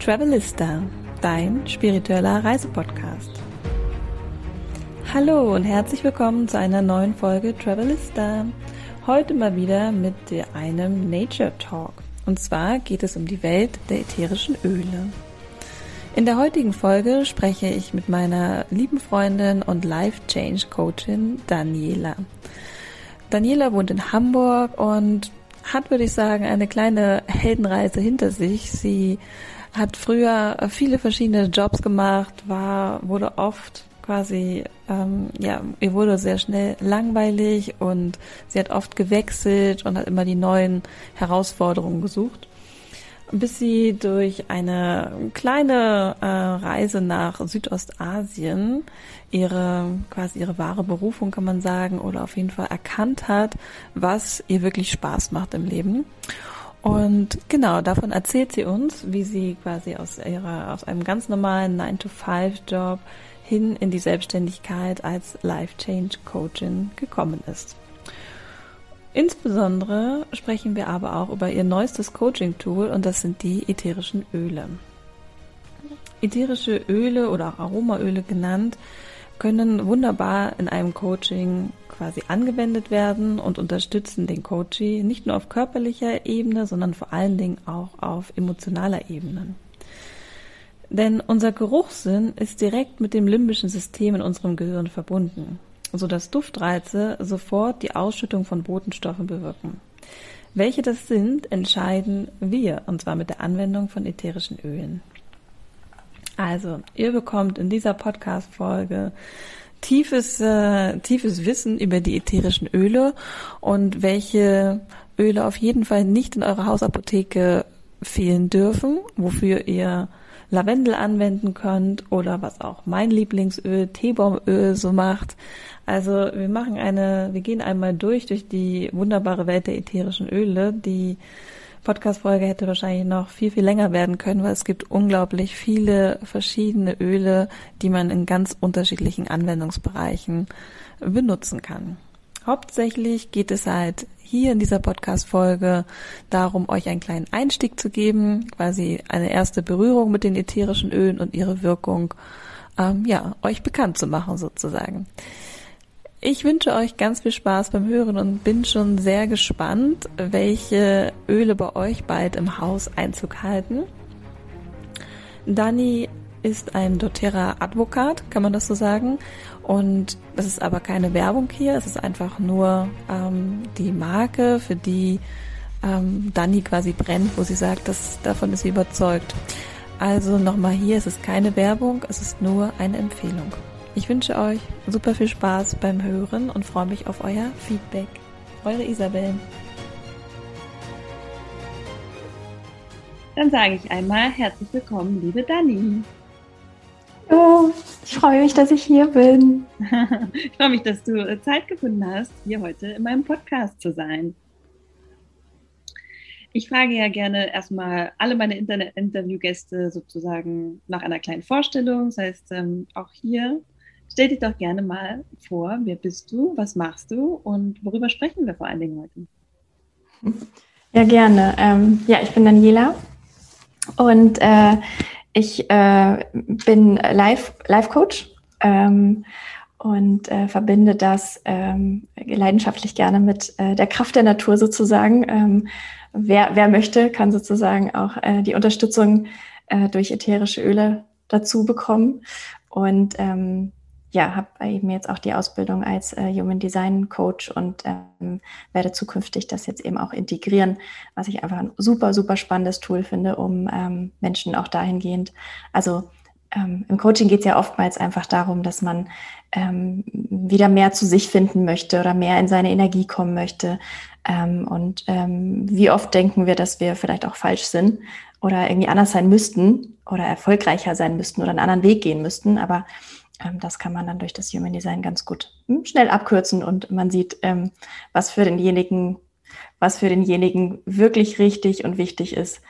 Travelista, dein spiritueller Reisepodcast. Hallo und herzlich willkommen zu einer neuen Folge Travelista. Heute mal wieder mit einem Nature Talk. Und zwar geht es um die Welt der ätherischen Öle. In der heutigen Folge spreche ich mit meiner lieben Freundin und Life Change Coachin Daniela. Daniela wohnt in Hamburg und hat, würde ich sagen, eine kleine Heldenreise hinter sich. Sie hat früher viele verschiedene Jobs gemacht, war, wurde oft quasi, ähm, ja, ihr wurde sehr schnell langweilig und sie hat oft gewechselt und hat immer die neuen Herausforderungen gesucht bis sie durch eine kleine äh, Reise nach Südostasien ihre quasi ihre wahre Berufung kann man sagen oder auf jeden Fall erkannt hat, was ihr wirklich Spaß macht im Leben. Und genau, davon erzählt sie uns, wie sie quasi aus ihrer aus einem ganz normalen 9-to-5-Job hin in die Selbstständigkeit als Life Change Coachin gekommen ist. Insbesondere sprechen wir aber auch über ihr neuestes Coaching-Tool und das sind die ätherischen Öle. Ätherische Öle oder auch Aromaöle genannt können wunderbar in einem Coaching quasi angewendet werden und unterstützen den Coachee nicht nur auf körperlicher Ebene, sondern vor allen Dingen auch auf emotionaler Ebene. Denn unser Geruchssinn ist direkt mit dem limbischen System in unserem Gehirn verbunden sodass Duftreize sofort die Ausschüttung von Botenstoffen bewirken. Welche das sind, entscheiden wir, und zwar mit der Anwendung von ätherischen Ölen. Also, ihr bekommt in dieser Podcast-Folge tiefes, äh, tiefes Wissen über die ätherischen Öle und welche Öle auf jeden Fall nicht in eurer Hausapotheke fehlen dürfen, wofür ihr Lavendel anwenden könnt oder was auch mein Lieblingsöl, Teebaumöl so macht. Also wir machen eine, wir gehen einmal durch durch die wunderbare Welt der ätherischen Öle. Die Podcast-Folge hätte wahrscheinlich noch viel, viel länger werden können, weil es gibt unglaublich viele verschiedene Öle, die man in ganz unterschiedlichen Anwendungsbereichen benutzen kann. Hauptsächlich geht es halt hier in dieser Podcast-Folge darum, euch einen kleinen Einstieg zu geben, quasi eine erste Berührung mit den ätherischen Ölen und ihre Wirkung, ähm, ja, euch bekannt zu machen sozusagen. Ich wünsche euch ganz viel Spaß beim Hören und bin schon sehr gespannt, welche Öle bei euch bald im Haus Einzug halten. Dani ist ein doTERRA Advokat, kann man das so sagen. Und das ist aber keine Werbung hier, es ist einfach nur ähm, die Marke, für die ähm, Dani quasi brennt, wo sie sagt, dass davon ist sie überzeugt. Also nochmal hier, es ist keine Werbung, es ist nur eine Empfehlung. Ich wünsche euch super viel Spaß beim Hören und freue mich auf euer Feedback. Eure Isabel. Dann sage ich einmal herzlich willkommen, liebe Dani. Hallo, ich freue mich, dass ich hier bin. ich freue mich, dass du äh, Zeit gefunden hast, hier heute in meinem Podcast zu sein. Ich frage ja gerne erstmal alle meine Interviewgäste sozusagen nach einer kleinen Vorstellung. Das heißt, ähm, auch hier stell dich doch gerne mal vor, wer bist du, was machst du und worüber sprechen wir vor allen Dingen heute? Ja, gerne. Ähm, ja, ich bin Daniela und äh, ich äh, bin Life-Coach ähm, und äh, verbinde das ähm, leidenschaftlich gerne mit äh, der Kraft der Natur sozusagen. Ähm, wer, wer möchte, kann sozusagen auch äh, die Unterstützung äh, durch ätherische Öle dazu bekommen. Und ähm, ja, habe eben jetzt auch die Ausbildung als äh, Human Design Coach und ähm, werde zukünftig das jetzt eben auch integrieren, was ich einfach ein super, super spannendes Tool finde, um ähm, Menschen auch dahingehend, also ähm, im Coaching geht es ja oftmals einfach darum, dass man ähm, wieder mehr zu sich finden möchte oder mehr in seine Energie kommen möchte. Ähm, und ähm, wie oft denken wir, dass wir vielleicht auch falsch sind oder irgendwie anders sein müssten oder erfolgreicher sein müssten oder einen anderen Weg gehen müssten. Aber das kann man dann durch das Human Design ganz gut hm, schnell abkürzen und man sieht, ähm, was für denjenigen, was für denjenigen wirklich richtig und wichtig ist.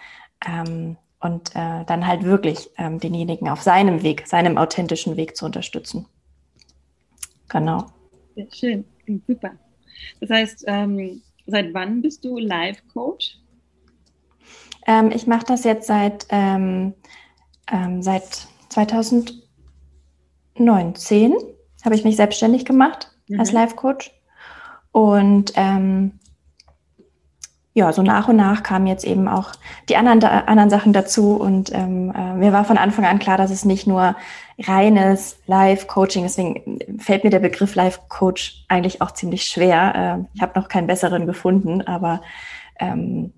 Ähm, und äh, dann halt wirklich denjenigen auf seinem Weg, seinem authentischen Weg zu unterstützen. Genau. Sehr schön, super. Das heißt, ähm, seit wann bist du Live-Coach? Ähm, ich mache das jetzt seit, ähm, ähm, seit 2019, habe ich mich selbstständig gemacht mhm. als Life-Coach. Und ähm, ja, so nach und nach kamen jetzt eben auch die anderen, anderen Sachen dazu. Und ähm, äh, mir war von Anfang an klar, dass es nicht nur reines Live-Coaching, deswegen fällt mir der Begriff Live-Coach eigentlich auch ziemlich schwer. Äh, ich habe noch keinen besseren gefunden, aber ähm,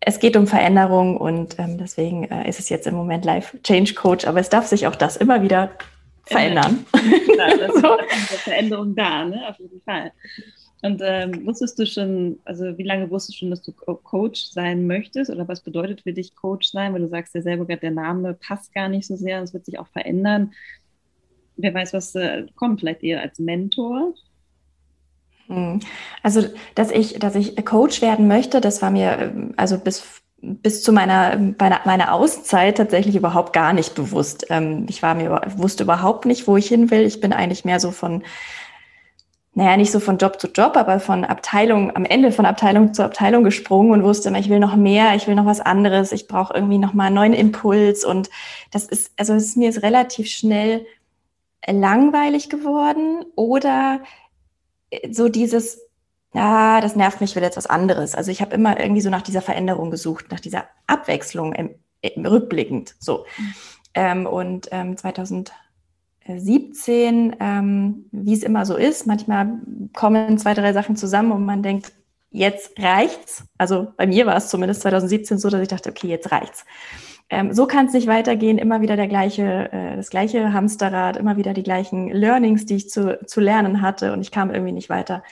es geht um Veränderung und ähm, deswegen äh, ist es jetzt im Moment Live Change Coach, aber es darf sich auch das immer wieder verändern. Ja, das so. eine Veränderung da, ne? auf jeden Fall. Und ähm, wusstest du schon, also wie lange wusstest du schon, dass du Coach sein möchtest oder was bedeutet für dich Coach sein? Weil du sagst ja selber gerade, der Name passt gar nicht so sehr, es wird sich auch verändern. Wer weiß, was äh, kommt, vielleicht eher als Mentor? Hm. Also, dass ich, dass ich Coach werden möchte, das war mir ähm, also bis bis zu meiner, meiner, meiner Auszeit tatsächlich überhaupt gar nicht bewusst. Ähm, ich war mir wusste überhaupt nicht, wo ich hin will. Ich bin eigentlich mehr so von naja, nicht so von Job zu Job, aber von Abteilung, am Ende von Abteilung zu Abteilung gesprungen und wusste immer, ich will noch mehr, ich will noch was anderes, ich brauche irgendwie noch mal einen neuen Impuls. Und das ist, also es ist mir ist relativ schnell langweilig geworden oder so dieses, ja, das nervt mich, ich will jetzt was anderes. Also ich habe immer irgendwie so nach dieser Veränderung gesucht, nach dieser Abwechslung im, im rückblickend so. Ähm, und ähm, 2000 17, ähm, wie es immer so ist. Manchmal kommen zwei, drei Sachen zusammen und man denkt, jetzt reicht's. Also bei mir war es zumindest 2017 so, dass ich dachte, okay, jetzt reicht's. Ähm, so kann es nicht weitergehen. Immer wieder der gleiche, äh, das gleiche Hamsterrad, immer wieder die gleichen Learnings, die ich zu, zu lernen hatte und ich kam irgendwie nicht weiter.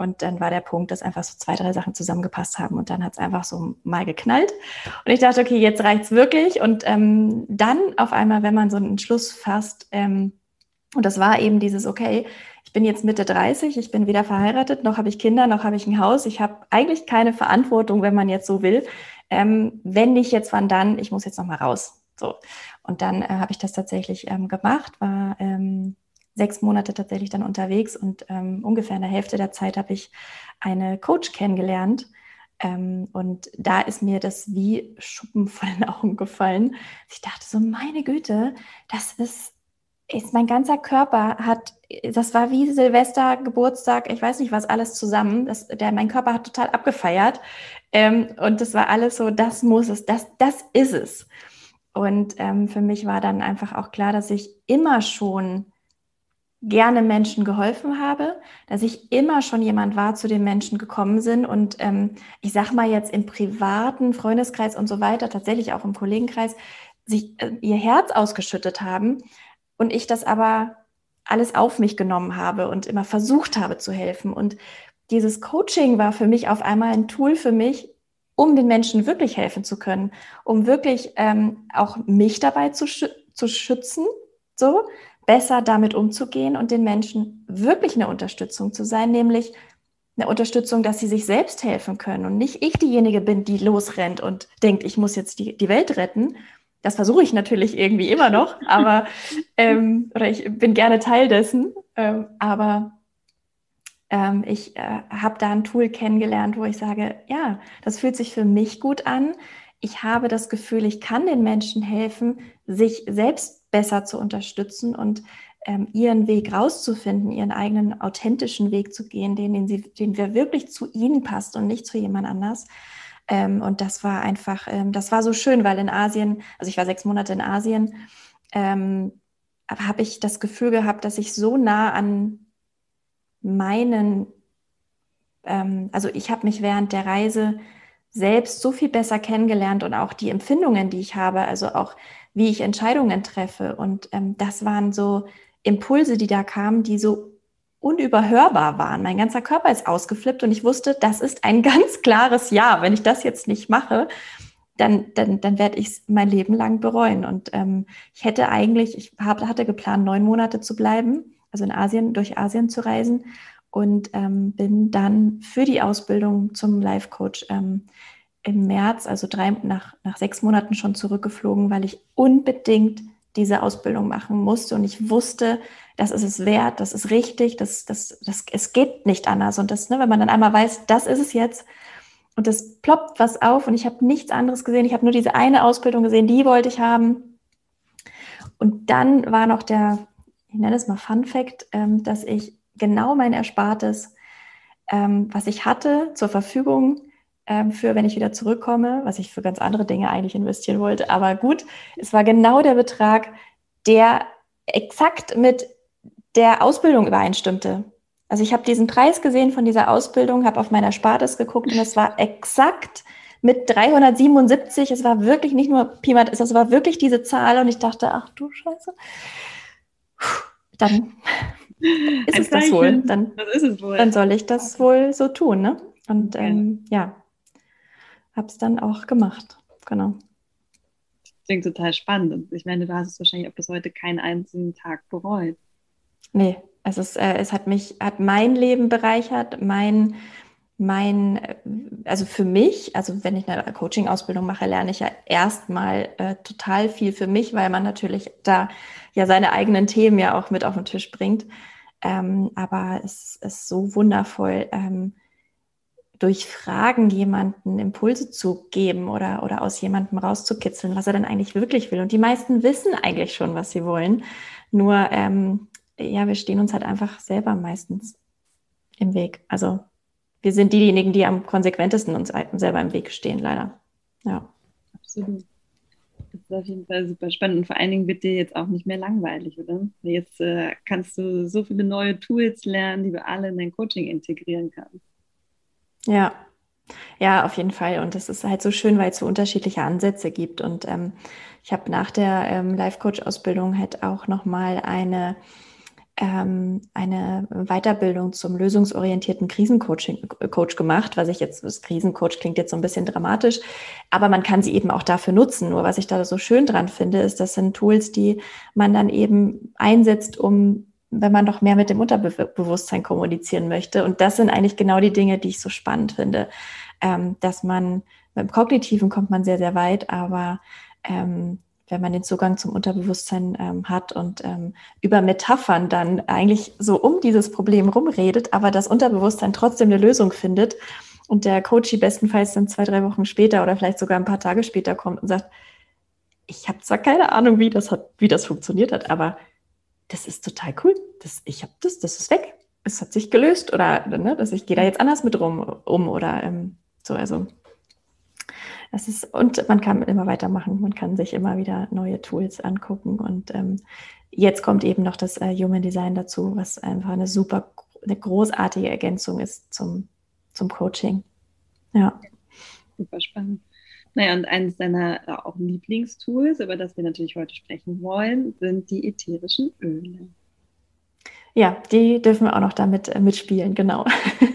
Und dann war der Punkt, dass einfach so zwei, drei Sachen zusammengepasst haben und dann hat es einfach so mal geknallt. Und ich dachte, okay, jetzt reicht's wirklich. Und ähm, dann auf einmal, wenn man so einen Entschluss fasst, ähm, und das war eben dieses, okay, ich bin jetzt Mitte 30, ich bin weder verheiratet, noch habe ich Kinder, noch habe ich ein Haus. Ich habe eigentlich keine Verantwortung, wenn man jetzt so will. Ähm, wenn nicht jetzt, wann dann? Ich muss jetzt noch mal raus. So. Und dann äh, habe ich das tatsächlich ähm, gemacht, war ähm, sechs Monate tatsächlich dann unterwegs und ähm, ungefähr in der Hälfte der Zeit habe ich eine Coach kennengelernt. Ähm, und da ist mir das wie Schuppen vor den Augen gefallen. Ich dachte so, meine Güte, das ist, ist mein ganzer Körper hat, das war wie Silvester, Geburtstag, ich weiß nicht was, alles zusammen. Das, der, mein Körper hat total abgefeiert. Ähm, und das war alles so, das muss es, das, das ist es. Und ähm, für mich war dann einfach auch klar, dass ich immer schon gerne Menschen geholfen habe, dass ich immer schon jemand war, zu den Menschen gekommen sind und ähm, ich sag mal jetzt im privaten Freundeskreis und so weiter, tatsächlich auch im Kollegenkreis, sich äh, ihr Herz ausgeschüttet haben und ich das aber alles auf mich genommen habe und immer versucht habe zu helfen. Und dieses Coaching war für mich auf einmal ein Tool für mich, um den Menschen wirklich helfen zu können, um wirklich ähm, auch mich dabei zu, schü zu schützen, so, besser damit umzugehen und den Menschen wirklich eine Unterstützung zu sein, nämlich eine Unterstützung, dass sie sich selbst helfen können und nicht ich diejenige bin, die losrennt und denkt, ich muss jetzt die, die Welt retten. Das versuche ich natürlich irgendwie immer noch, aber ähm, oder ich bin gerne Teil dessen, ähm, aber ähm, ich äh, habe da ein Tool kennengelernt, wo ich sage, ja, das fühlt sich für mich gut an. Ich habe das Gefühl, ich kann den Menschen helfen, sich selbst besser zu unterstützen und ähm, ihren Weg rauszufinden, ihren eigenen authentischen Weg zu gehen, den, den, sie, den wir wirklich zu ihnen passt und nicht zu jemand anders. Ähm, und das war einfach, ähm, das war so schön, weil in Asien, also ich war sechs Monate in Asien, ähm, habe ich das Gefühl gehabt, dass ich so nah an meinen, ähm, also ich habe mich während der Reise selbst so viel besser kennengelernt und auch die Empfindungen, die ich habe, also auch wie ich Entscheidungen treffe. Und ähm, das waren so Impulse, die da kamen, die so unüberhörbar waren. Mein ganzer Körper ist ausgeflippt und ich wusste, das ist ein ganz klares Ja. Wenn ich das jetzt nicht mache, dann, dann, dann werde ich es mein Leben lang bereuen. Und ähm, ich hätte eigentlich, ich hab, hatte geplant, neun Monate zu bleiben, also in Asien, durch Asien zu reisen und ähm, bin dann für die Ausbildung zum Life Coach ähm, im März, also drei, nach, nach sechs Monaten schon zurückgeflogen, weil ich unbedingt diese Ausbildung machen musste und ich wusste, das ist es wert, das ist richtig, das, das, das, es geht nicht anders. Und das, ne, wenn man dann einmal weiß, das ist es jetzt, und es ploppt was auf und ich habe nichts anderes gesehen. Ich habe nur diese eine Ausbildung gesehen, die wollte ich haben. Und dann war noch der, ich nenne es mal Fun Fact, ähm, dass ich genau mein Erspartes, ähm, was ich hatte, zur Verfügung ähm, für, wenn ich wieder zurückkomme, was ich für ganz andere Dinge eigentlich investieren wollte. Aber gut, es war genau der Betrag, der exakt mit der Ausbildung übereinstimmte. Also ich habe diesen Preis gesehen von dieser Ausbildung, habe auf meiner Spartes geguckt und es war exakt mit 377. Es war wirklich nicht nur Pi es war wirklich diese Zahl und ich dachte, ach du Scheiße. Dann ist es das wohl. Dann, das es wohl. Dann soll ich das wohl so tun, ne? Und ähm, ja, habe es dann auch gemacht. Genau. Klingt total spannend. Und ich meine, du hast es wahrscheinlich auch bis heute keinen einzigen Tag bereut. Nee, es, ist, äh, es hat mich, hat mein Leben bereichert, mein, mein, also für mich, also wenn ich eine Coaching-Ausbildung mache, lerne ich ja erstmal äh, total viel für mich, weil man natürlich da ja seine eigenen Themen ja auch mit auf den Tisch bringt. Ähm, aber es ist so wundervoll, ähm, durch Fragen jemanden Impulse zu geben oder, oder aus jemandem rauszukitzeln, was er denn eigentlich wirklich will. Und die meisten wissen eigentlich schon, was sie wollen. Nur ähm, ja, wir stehen uns halt einfach selber meistens im Weg. Also wir sind diejenigen, die am konsequentesten uns selber im Weg stehen, leider. Ja. Absolut. Das ist auf jeden Fall super spannend und vor allen Dingen wird dir jetzt auch nicht mehr langweilig, oder? Jetzt äh, kannst du so viele neue Tools lernen, die du alle in dein Coaching integrieren kannst. Ja, ja, auf jeden Fall. Und das ist halt so schön, weil es so unterschiedliche Ansätze gibt. Und ähm, ich habe nach der ähm, Life-Coach-Ausbildung halt auch nochmal eine ähm, eine Weiterbildung zum lösungsorientierten Krisencoaching Coach gemacht, was ich jetzt, das Krisencoach klingt jetzt so ein bisschen dramatisch, aber man kann sie eben auch dafür nutzen. Nur was ich da so schön dran finde, ist, das sind Tools, die man dann eben einsetzt, um wenn man doch mehr mit dem Unterbewusstsein kommunizieren möchte. Und das sind eigentlich genau die Dinge, die ich so spannend finde, ähm, dass man beim Kognitiven kommt man sehr, sehr weit, aber ähm, wenn man den Zugang zum Unterbewusstsein ähm, hat und ähm, über Metaphern dann eigentlich so um dieses Problem rumredet, aber das Unterbewusstsein trotzdem eine Lösung findet und der Coachy bestenfalls dann zwei, drei Wochen später oder vielleicht sogar ein paar Tage später kommt und sagt, ich habe zwar keine Ahnung, wie das, hat, wie das funktioniert hat, aber das ist total cool. Das, ich habe das, das ist weg. Es hat sich gelöst oder ne, dass ich gehe da jetzt anders mit rum um oder ähm, so. Also das ist, und man kann immer weitermachen. Man kann sich immer wieder neue Tools angucken. Und ähm, jetzt kommt eben noch das äh, Human Design dazu, was einfach eine super, eine großartige Ergänzung ist zum, zum Coaching. Ja. Super spannend. Naja, und eines deiner äh, auch Lieblingstools, über das wir natürlich heute sprechen wollen, sind die ätherischen Öle. Ja, die dürfen wir auch noch damit äh, mitspielen, genau.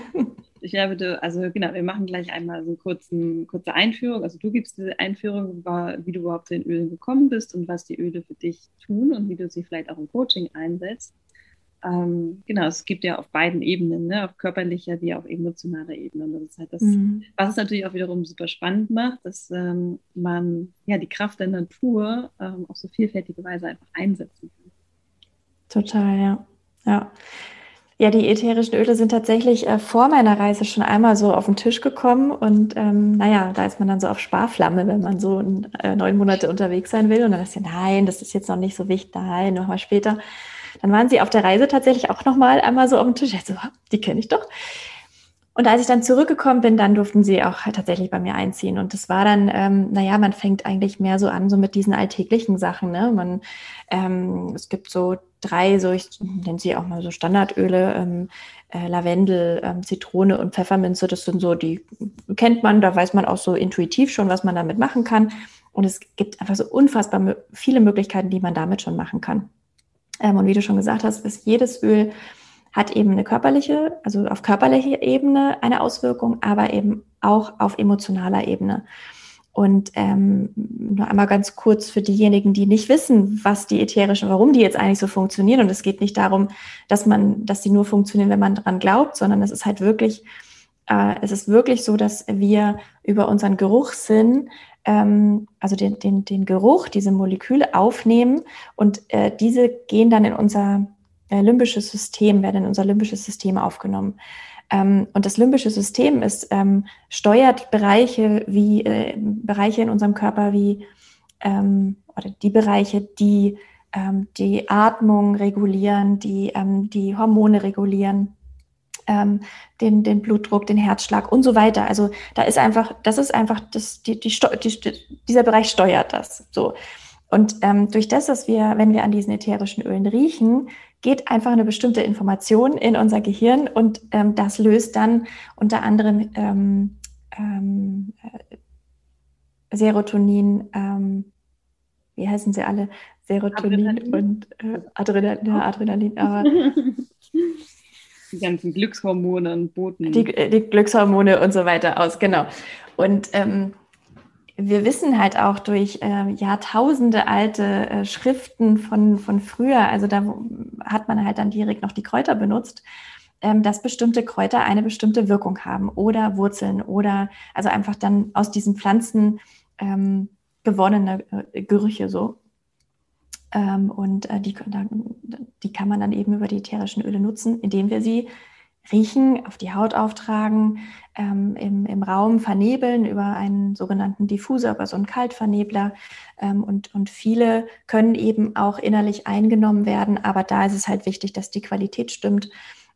ich glaube, also genau, wir machen gleich einmal so eine kurze Einführung. Also du gibst diese Einführung, wie du überhaupt zu den Ölen gekommen bist und was die Öle für dich tun und wie du sie vielleicht auch im Coaching einsetzt. Ähm, genau, es gibt ja auf beiden Ebenen, ne? auf körperlicher wie auf emotionaler Ebene. Und das ist halt das, mhm. was es natürlich auch wiederum super spannend macht, dass ähm, man ja die Kraft der Natur ähm, auf so vielfältige Weise einfach einsetzen kann. Total, ja. Ja. Ja, die ätherischen Öle sind tatsächlich äh, vor meiner Reise schon einmal so auf den Tisch gekommen und ähm, naja, da ist man dann so auf Sparflamme, wenn man so äh, neun Monate unterwegs sein will und dann ist ja, nein, das ist jetzt noch nicht so wichtig, nein, nochmal später. Dann waren sie auf der Reise tatsächlich auch nochmal einmal so auf dem Tisch. Ich so, die kenne ich doch. Und als ich dann zurückgekommen bin, dann durften sie auch tatsächlich bei mir einziehen. Und das war dann, ähm, naja, man fängt eigentlich mehr so an, so mit diesen alltäglichen Sachen. Ne? Man, ähm, es gibt so drei, so ich nenne sie auch mal so Standardöle, ähm, äh, Lavendel, ähm, Zitrone und Pfefferminze. Das sind so, die kennt man, da weiß man auch so intuitiv schon, was man damit machen kann. Und es gibt einfach so unfassbar viele Möglichkeiten, die man damit schon machen kann. Ähm, und wie du schon gesagt hast, ist jedes Öl hat eben eine körperliche, also auf körperlicher Ebene eine Auswirkung, aber eben auch auf emotionaler Ebene. Und ähm, nur einmal ganz kurz für diejenigen, die nicht wissen, was die ätherischen, warum die jetzt eigentlich so funktionieren. Und es geht nicht darum, dass man, dass sie nur funktionieren, wenn man dran glaubt, sondern es ist halt wirklich, äh, es ist wirklich so, dass wir über unseren Geruchssinn, ähm, also den, den, den Geruch, diese Moleküle aufnehmen und äh, diese gehen dann in unser äh, limbisches System, werden in unser limbisches System aufgenommen. Ähm, und das limbische System ist, ähm, steuert Bereiche wie äh, Bereiche in unserem Körper wie ähm, oder die Bereiche, die ähm, die Atmung regulieren, die die Hormone regulieren, den, den Blutdruck, den Herzschlag und so weiter. Also da ist einfach, das ist einfach, das, die, die, die, dieser Bereich steuert das. So. Und ähm, durch das, dass wir, wenn wir an diesen ätherischen Ölen riechen, geht einfach eine bestimmte Information in unser Gehirn und ähm, das löst dann unter anderem ähm, ähm, äh, Serotonin, ähm, wie heißen sie alle? Serotonin Adrenalin. und äh, Adrenalin, ja, Adrenalin, aber die ganzen Glückshormone und Boten. Die, die, Glückshormone und so weiter aus, genau. Und ähm, wir wissen halt auch durch äh, Jahrtausende alte äh, Schriften von, von früher, also da hat man halt dann direkt noch die Kräuter benutzt, ähm, dass bestimmte Kräuter eine bestimmte Wirkung haben oder Wurzeln oder also einfach dann aus diesen Pflanzen ähm, gewonnene äh, Gerüche so. Ähm, und äh, die, die kann man dann eben über die ätherischen Öle nutzen, indem wir sie riechen, auf die Haut auftragen, ähm, im, im Raum vernebeln über einen sogenannten Diffuser, über so einen Kaltvernebler. Ähm, und, und viele können eben auch innerlich eingenommen werden, aber da ist es halt wichtig, dass die Qualität stimmt,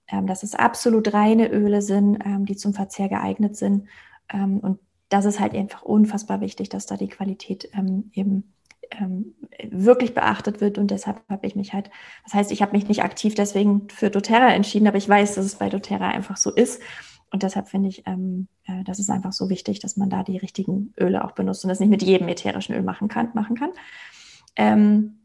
ähm, dass es absolut reine Öle sind, ähm, die zum Verzehr geeignet sind. Ähm, und das ist halt einfach unfassbar wichtig, dass da die Qualität eben ähm, wirklich beachtet wird und deshalb habe ich mich halt, das heißt, ich habe mich nicht aktiv deswegen für doTERRA entschieden, aber ich weiß, dass es bei doTERRA einfach so ist und deshalb finde ich, ähm, äh, das ist einfach so wichtig, dass man da die richtigen Öle auch benutzt und das nicht mit jedem ätherischen Öl machen kann. Machen kann. Ähm,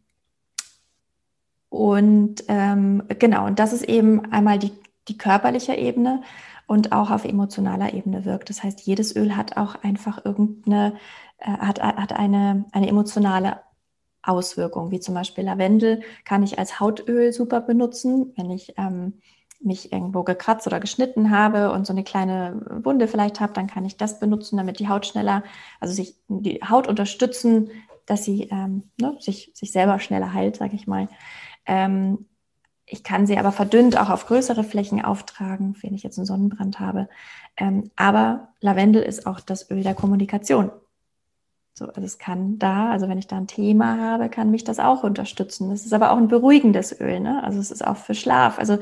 und ähm, genau, und das ist eben einmal die, die körperliche Ebene und auch auf emotionaler Ebene wirkt. Das heißt, jedes Öl hat auch einfach irgendeine äh, hat, hat eine, eine emotionale Auswirkung, wie zum Beispiel Lavendel kann ich als Hautöl super benutzen, wenn ich ähm, mich irgendwo gekratzt oder geschnitten habe und so eine kleine Wunde vielleicht habe, dann kann ich das benutzen, damit die Haut schneller, also sich die Haut unterstützen, dass sie ähm, ne, sich, sich selber schneller heilt, sage ich mal. Ähm, ich kann sie aber verdünnt auch auf größere Flächen auftragen, wenn ich jetzt einen Sonnenbrand habe. Ähm, aber Lavendel ist auch das Öl der Kommunikation. So, also es kann da, also wenn ich da ein Thema habe, kann mich das auch unterstützen. Es ist aber auch ein beruhigendes Öl, ne? Also es ist auch für Schlaf. Also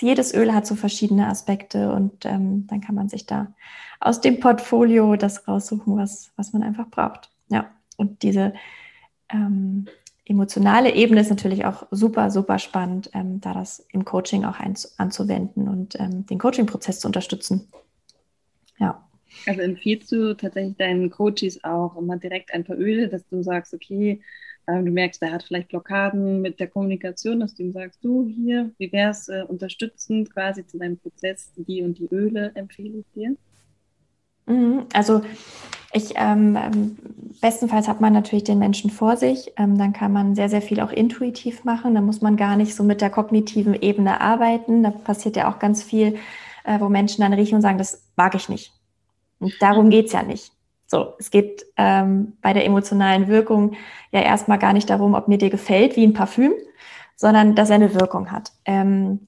jedes Öl hat so verschiedene Aspekte und ähm, dann kann man sich da aus dem Portfolio das raussuchen, was, was man einfach braucht. Ja, und diese ähm, emotionale Ebene ist natürlich auch super, super spannend, ähm, da das im Coaching auch anzuwenden und ähm, den Coaching-Prozess zu unterstützen. Also empfiehlst du tatsächlich deinen Coaches auch immer direkt ein paar Öle, dass du sagst, okay, äh, du merkst, der hat vielleicht Blockaden mit der Kommunikation, dass du ihm sagst, du hier, wie wäre es äh, unterstützend quasi zu deinem Prozess, die und die Öle empfehle ich dir? Mhm, also ich, ähm, ähm, bestenfalls hat man natürlich den Menschen vor sich, ähm, dann kann man sehr, sehr viel auch intuitiv machen, da muss man gar nicht so mit der kognitiven Ebene arbeiten, da passiert ja auch ganz viel, äh, wo Menschen dann riechen und sagen, das mag ich nicht. Und darum geht's ja nicht. So, es geht ähm, bei der emotionalen Wirkung ja erstmal gar nicht darum, ob mir dir gefällt wie ein Parfüm, sondern dass er eine Wirkung hat. Ähm,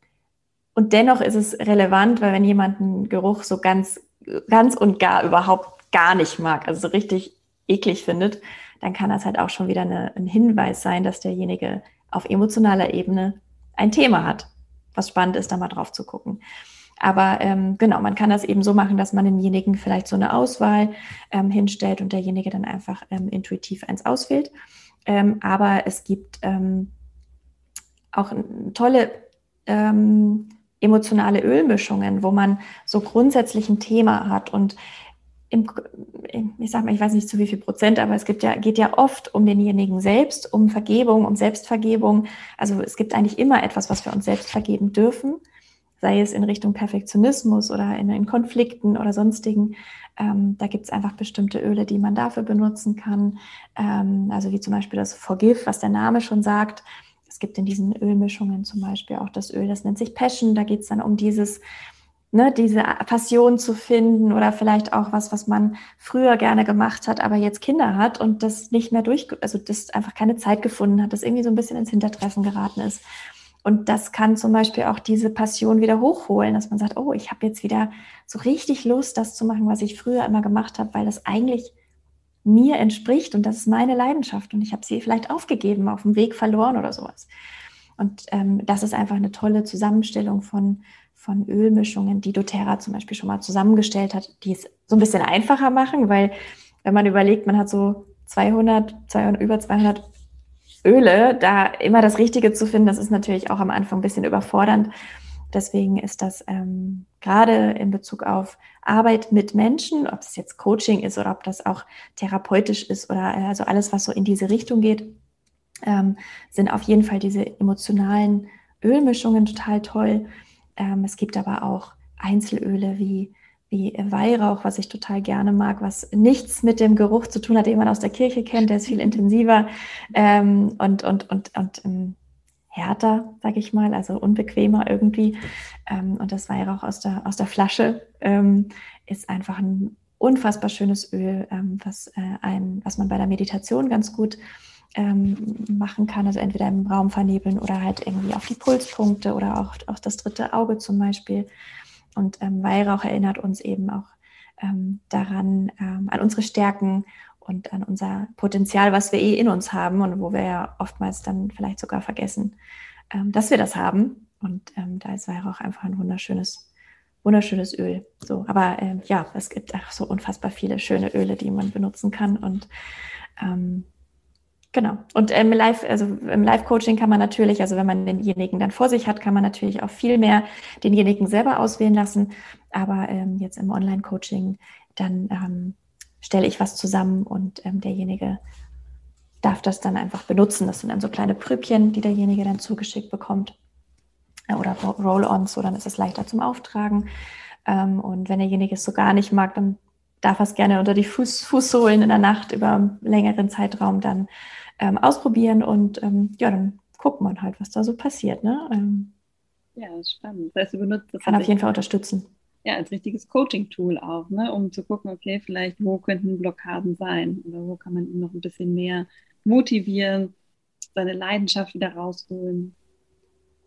und dennoch ist es relevant, weil wenn jemand einen Geruch so ganz, ganz und gar überhaupt gar nicht mag, also so richtig eklig findet, dann kann das halt auch schon wieder eine, ein Hinweis sein, dass derjenige auf emotionaler Ebene ein Thema hat. Was spannend ist, da mal drauf zu gucken. Aber ähm, genau, man kann das eben so machen, dass man denjenigen vielleicht so eine Auswahl ähm, hinstellt und derjenige dann einfach ähm, intuitiv eins auswählt. Ähm, aber es gibt ähm, auch tolle ähm, emotionale Ölmischungen, wo man so grundsätzlich ein Thema hat und im, ich sag mal, ich weiß nicht zu wie viel Prozent, aber es gibt ja, geht ja oft um denjenigen selbst, um Vergebung, um Selbstvergebung. Also es gibt eigentlich immer etwas, was wir uns selbst vergeben dürfen sei es in Richtung Perfektionismus oder in, in Konflikten oder sonstigen. Ähm, da gibt es einfach bestimmte Öle, die man dafür benutzen kann. Ähm, also wie zum Beispiel das Forgive, was der Name schon sagt. Es gibt in diesen Ölmischungen zum Beispiel auch das Öl, das nennt sich Passion. Da geht es dann um dieses, ne, diese Passion zu finden oder vielleicht auch was, was man früher gerne gemacht hat, aber jetzt Kinder hat und das nicht mehr durch, also das einfach keine Zeit gefunden hat, das irgendwie so ein bisschen ins Hintertreffen geraten ist. Und das kann zum Beispiel auch diese Passion wieder hochholen, dass man sagt, oh, ich habe jetzt wieder so richtig Lust, das zu machen, was ich früher immer gemacht habe, weil das eigentlich mir entspricht und das ist meine Leidenschaft und ich habe sie vielleicht aufgegeben, auf dem Weg verloren oder sowas. Und ähm, das ist einfach eine tolle Zusammenstellung von, von Ölmischungen, die doTERRA zum Beispiel schon mal zusammengestellt hat, die es so ein bisschen einfacher machen, weil wenn man überlegt, man hat so 200, 200 über 200 Öle, da immer das Richtige zu finden, das ist natürlich auch am Anfang ein bisschen überfordernd. Deswegen ist das ähm, gerade in Bezug auf Arbeit mit Menschen, ob es jetzt Coaching ist oder ob das auch therapeutisch ist oder äh, also alles, was so in diese Richtung geht, ähm, sind auf jeden Fall diese emotionalen Ölmischungen total toll. Ähm, es gibt aber auch Einzelöle wie wie Weihrauch, was ich total gerne mag, was nichts mit dem Geruch zu tun hat, den man aus der Kirche kennt, der ist viel intensiver ähm, und, und, und, und ähm, härter, sage ich mal, also unbequemer irgendwie. Ähm, und das Weihrauch aus der, aus der Flasche ähm, ist einfach ein unfassbar schönes Öl, ähm, was, äh, ein, was man bei der Meditation ganz gut ähm, machen kann, also entweder im Raum vernebeln oder halt irgendwie auf die Pulspunkte oder auch auf das dritte Auge zum Beispiel. Und ähm, Weihrauch erinnert uns eben auch ähm, daran, ähm, an unsere Stärken und an unser Potenzial, was wir eh in uns haben und wo wir ja oftmals dann vielleicht sogar vergessen, ähm, dass wir das haben. Und ähm, da ist Weihrauch einfach ein wunderschönes, wunderschönes Öl. So, aber ähm, ja, es gibt auch so unfassbar viele schöne Öle, die man benutzen kann. Und Genau. Und im Live, also im Live-Coaching kann man natürlich, also wenn man denjenigen dann vor sich hat, kann man natürlich auch viel mehr denjenigen selber auswählen lassen. Aber ähm, jetzt im Online-Coaching, dann ähm, stelle ich was zusammen und ähm, derjenige darf das dann einfach benutzen. Das sind dann so kleine Prübchen, die derjenige dann zugeschickt bekommt. Äh, oder Roll-ons, so dann ist es leichter zum Auftragen. Ähm, und wenn derjenige es so gar nicht mag, dann darf er es gerne unter die Fuß, Fußsohlen in der Nacht über einen längeren Zeitraum dann ähm, ausprobieren und ähm, ja, dann guckt man halt, was da so passiert. Ne? Ähm, ja, spannend. Das heißt, du benutzt das kann auf jeden Fall unterstützen. Ja, als richtiges Coaching-Tool auch, ne? um zu gucken, okay, vielleicht wo könnten Blockaden sein oder wo kann man ihn noch ein bisschen mehr motivieren, seine Leidenschaft wieder rausholen.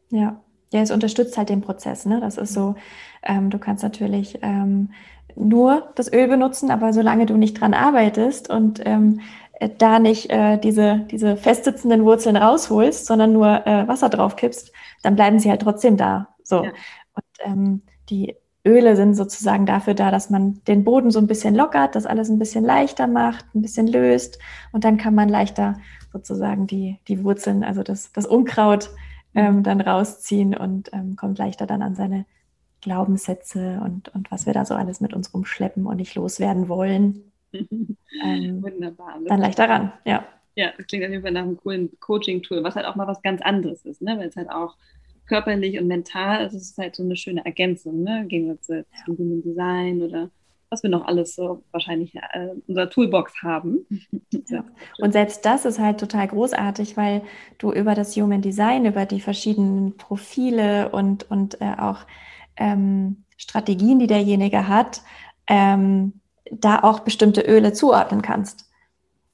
Ja, ja, es unterstützt halt den Prozess. Ne? Das ist so, ähm, du kannst natürlich ähm, nur das Öl benutzen, aber solange du nicht dran arbeitest und ähm, da nicht äh, diese, diese festsitzenden Wurzeln rausholst, sondern nur äh, Wasser drauf kippst, dann bleiben sie halt trotzdem da. So. Ja. Und ähm, die Öle sind sozusagen dafür da, dass man den Boden so ein bisschen lockert, das alles ein bisschen leichter macht, ein bisschen löst und dann kann man leichter sozusagen die, die Wurzeln, also das, das Unkraut ähm, dann rausziehen und ähm, kommt leichter dann an seine Glaubenssätze und, und was wir da so alles mit uns rumschleppen und nicht loswerden wollen. ähm, Wunderbar. Dann leichter ran, ja. Ja, das klingt auf jeden Fall nach einem coolen Coaching-Tool, was halt auch mal was ganz anderes ist, ne? weil es halt auch körperlich und mental ist, es ist halt so eine schöne Ergänzung, ne? im Gegensatz zu. Human Design oder was wir noch alles so wahrscheinlich äh, in unserer Toolbox haben. ja. Und selbst das ist halt total großartig, weil du über das Human Design, über die verschiedenen Profile und, und äh, auch ähm, Strategien, die derjenige hat, ähm, da auch bestimmte Öle zuordnen kannst.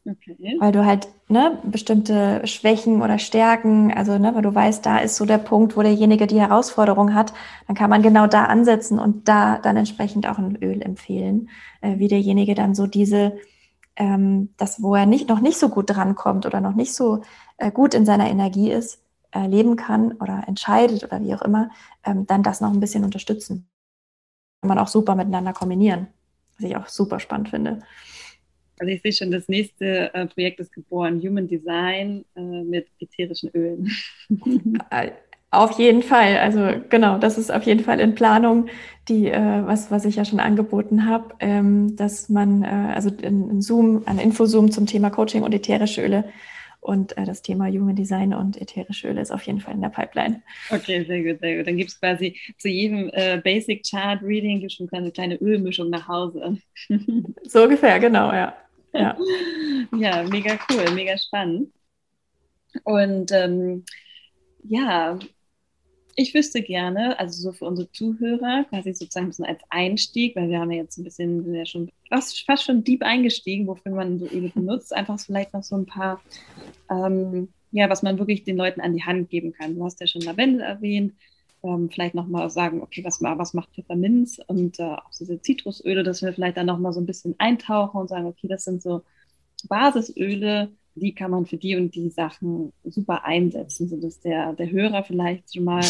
Okay. Weil du halt ne, bestimmte Schwächen oder Stärken, also ne, weil du weißt, da ist so der Punkt, wo derjenige die Herausforderung hat, dann kann man genau da ansetzen und da dann entsprechend auch ein Öl empfehlen, äh, wie derjenige dann so diese, ähm, das, wo er nicht, noch nicht so gut drankommt oder noch nicht so äh, gut in seiner Energie ist, äh, leben kann oder entscheidet oder wie auch immer, ähm, dann das noch ein bisschen unterstützen. Kann man auch super miteinander kombinieren was ich auch super spannend finde. Also ich sehe schon, das nächste äh, Projekt ist geboren, Human Design äh, mit ätherischen Ölen. Äh, auf jeden Fall, also genau, das ist auf jeden Fall in Planung, die, äh, was, was ich ja schon angeboten habe, ähm, dass man, äh, also in, in Zoom, ein Infozoom zum Thema Coaching und ätherische Öle und äh, das Thema Human Design und ätherische Öle ist auf jeden Fall in der Pipeline. Okay, sehr gut, sehr gut. Dann gibt es quasi zu jedem äh, Basic Chart Reading gibt schon eine kleine Ölmischung nach Hause. so ungefähr, genau, ja. Ja, ja mega cool, mega spannend. Und ähm, ja, ich wüsste gerne, also so für unsere Zuhörer, quasi sozusagen so als Einstieg, weil wir haben ja jetzt ein bisschen, sind ja schon fast, fast schon deep eingestiegen, wofür man so Öle benutzt, einfach vielleicht noch so ein paar ähm, ja, was man wirklich den Leuten an die Hand geben kann. Du hast ja schon Lavendel erwähnt. Ähm, vielleicht nochmal sagen, okay, was, was macht Pfefferminz und äh, auch diese Zitrusöle, dass wir vielleicht dann nochmal so ein bisschen eintauchen und sagen, okay, das sind so Basisöle, die kann man für die und die Sachen super einsetzen, sodass der, der Hörer vielleicht schon mal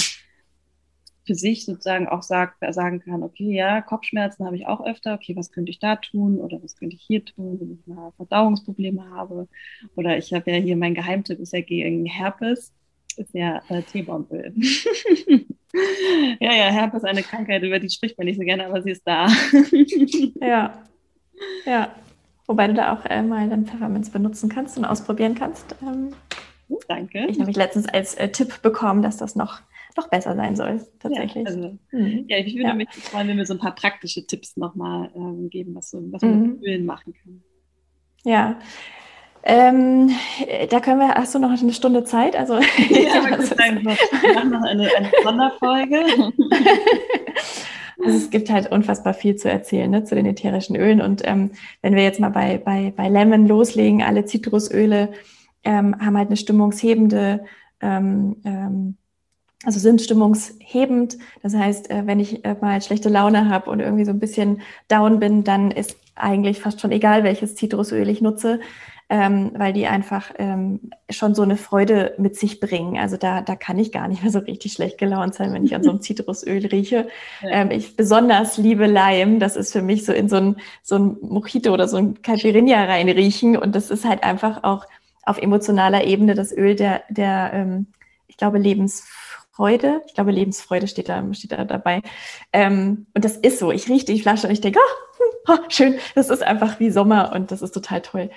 für sich sozusagen auch sagt, sagen kann, okay, ja, Kopfschmerzen habe ich auch öfter, okay, was könnte ich da tun oder was könnte ich hier tun, wenn ich mal Verdauungsprobleme habe oder ich habe ja hier mein Geheimtipp ist ja gegen Herpes, ist ja äh, Teebaumöl. ja, ja, Herpes ist eine Krankheit, über die spricht man nicht so gerne, aber sie ist da. ja, ja. Wobei du da auch äh, mal dann Pfefferminz benutzen kannst und ausprobieren kannst. Ähm, Danke. Ich habe mich letztens als äh, Tipp bekommen, dass das noch noch besser sein soll, tatsächlich. Ja, also, mhm. ja ich würde ja. mich freuen, wenn wir so ein paar praktische Tipps nochmal ähm, geben, was, so, was man mhm. mit Ölen machen kann. Ja. Ähm, da können wir, hast du noch eine Stunde Zeit? Also, ja, wir machen noch eine, eine Sonderfolge. Also es gibt halt unfassbar viel zu erzählen ne, zu den ätherischen Ölen. Und ähm, wenn wir jetzt mal bei, bei, bei Lemon loslegen, alle Zitrusöle ähm, haben halt eine stimmungshebende ähm, ähm, also sind stimmungshebend. Das heißt, äh, wenn ich äh, mal schlechte Laune habe und irgendwie so ein bisschen down bin, dann ist eigentlich fast schon egal, welches Zitrusöl ich nutze, ähm, weil die einfach ähm, schon so eine Freude mit sich bringen. Also da, da kann ich gar nicht mehr so richtig schlecht gelaunt sein, wenn ich an so einem Zitrusöl rieche. Ähm, ich besonders liebe Lime. Das ist für mich so in so ein, so ein Mojito oder so ein Caipirinha reinriechen. Und das ist halt einfach auch auf emotionaler Ebene das Öl der, der ich glaube, Lebensfreude Freude. Ich glaube, Lebensfreude steht da, steht da dabei. Ähm, und das ist so. Ich rieche die Flasche und ich denke, oh, oh, schön, das ist einfach wie Sommer und das ist total toll.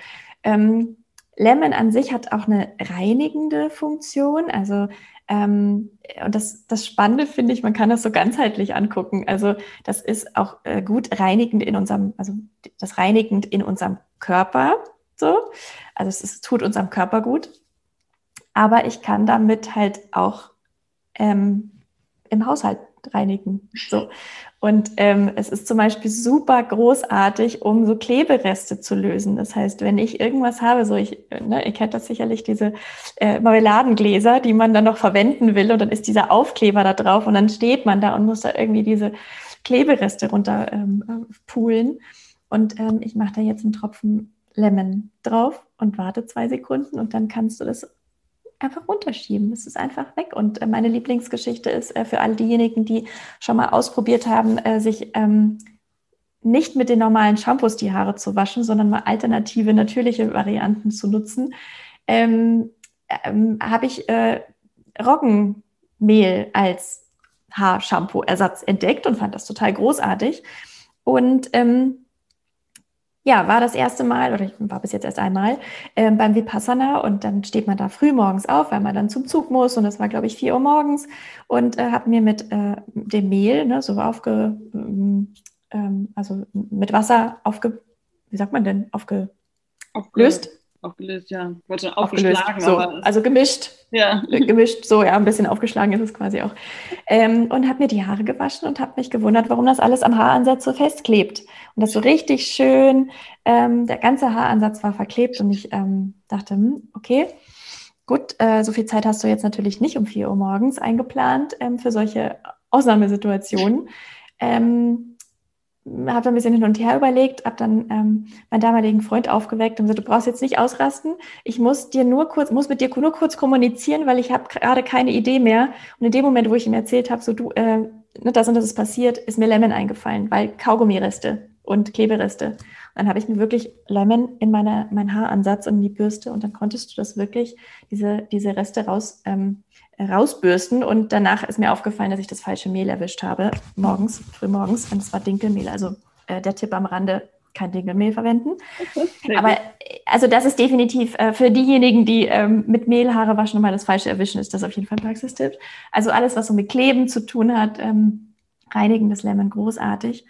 Ähm, Lemon an sich hat auch eine reinigende Funktion. Also ähm, und das, das Spannende finde ich, man kann das so ganzheitlich angucken. Also das ist auch äh, gut reinigend in unserem, also das reinigend in unserem Körper. So, also es, es tut unserem Körper gut. Aber ich kann damit halt auch ähm, im Haushalt reinigen. So. Und ähm, es ist zum Beispiel super großartig, um so Klebereste zu lösen. Das heißt, wenn ich irgendwas habe, so ich, ne, ihr kennt das sicherlich, diese äh, Marmeladengläser, die man dann noch verwenden will und dann ist dieser Aufkleber da drauf und dann steht man da und muss da irgendwie diese Klebereste runter ähm, poolen. Und ähm, ich mache da jetzt einen Tropfen Lemon drauf und warte zwei Sekunden und dann kannst du das einfach runterschieben. Es ist einfach weg. Und äh, meine Lieblingsgeschichte ist äh, für all diejenigen, die schon mal ausprobiert haben, äh, sich ähm, nicht mit den normalen Shampoos die Haare zu waschen, sondern mal alternative, natürliche Varianten zu nutzen, ähm, ähm, habe ich äh, Roggenmehl als Haarshampoo-Ersatz entdeckt und fand das total großartig. Und ähm, ja, war das erste Mal, oder ich war bis jetzt erst einmal, äh, beim Vipassana und dann steht man da früh morgens auf, weil man dann zum Zug muss und das war, glaube ich, vier Uhr morgens und äh, habe mir mit äh, dem Mehl, ne, so aufge, ähm, ähm, also mit Wasser aufge, wie sagt man denn, aufgelöst? Aufgelöst, ja. Ich wollte aufgeschlagen, so, also gemischt. Ja. Äh, gemischt, so, ja, ein bisschen aufgeschlagen ist es quasi auch. Ähm, und habe mir die Haare gewaschen und habe mich gewundert, warum das alles am Haaransatz so festklebt. Und das so richtig schön, ähm, der ganze Haaransatz war verklebt und ich ähm, dachte, hm, okay, gut, äh, so viel Zeit hast du jetzt natürlich nicht um 4 Uhr morgens eingeplant ähm, für solche Ausnahmesituationen. Ähm, habe ein bisschen hin und her überlegt, habe dann ähm, meinen damaligen Freund aufgeweckt und gesagt, du brauchst jetzt nicht ausrasten. Ich muss dir nur kurz, muss mit dir nur kurz kommunizieren, weil ich habe gerade keine Idee mehr. Und in dem Moment, wo ich ihm erzählt habe, so du, äh, ne, das und das ist passiert, ist mir Lemon eingefallen, weil Kaugummireste und Klebereste. Und dann habe ich mir wirklich Lemon in meine, mein Haaransatz und in die Bürste und dann konntest du das wirklich, diese, diese Reste raus ähm, rausbürsten. Und danach ist mir aufgefallen, dass ich das falsche Mehl erwischt habe, morgens, früh morgens. Und es war Dinkelmehl. Also äh, der Tipp am Rande, kein Dinkelmehl verwenden. Aber also das ist definitiv äh, für diejenigen, die ähm, mit Mehl Haare waschen und mal das Falsche erwischen, ist das auf jeden Fall ein Praxistipp. Also alles, was so mit Kleben zu tun hat, ähm, reinigen das Lemon großartig.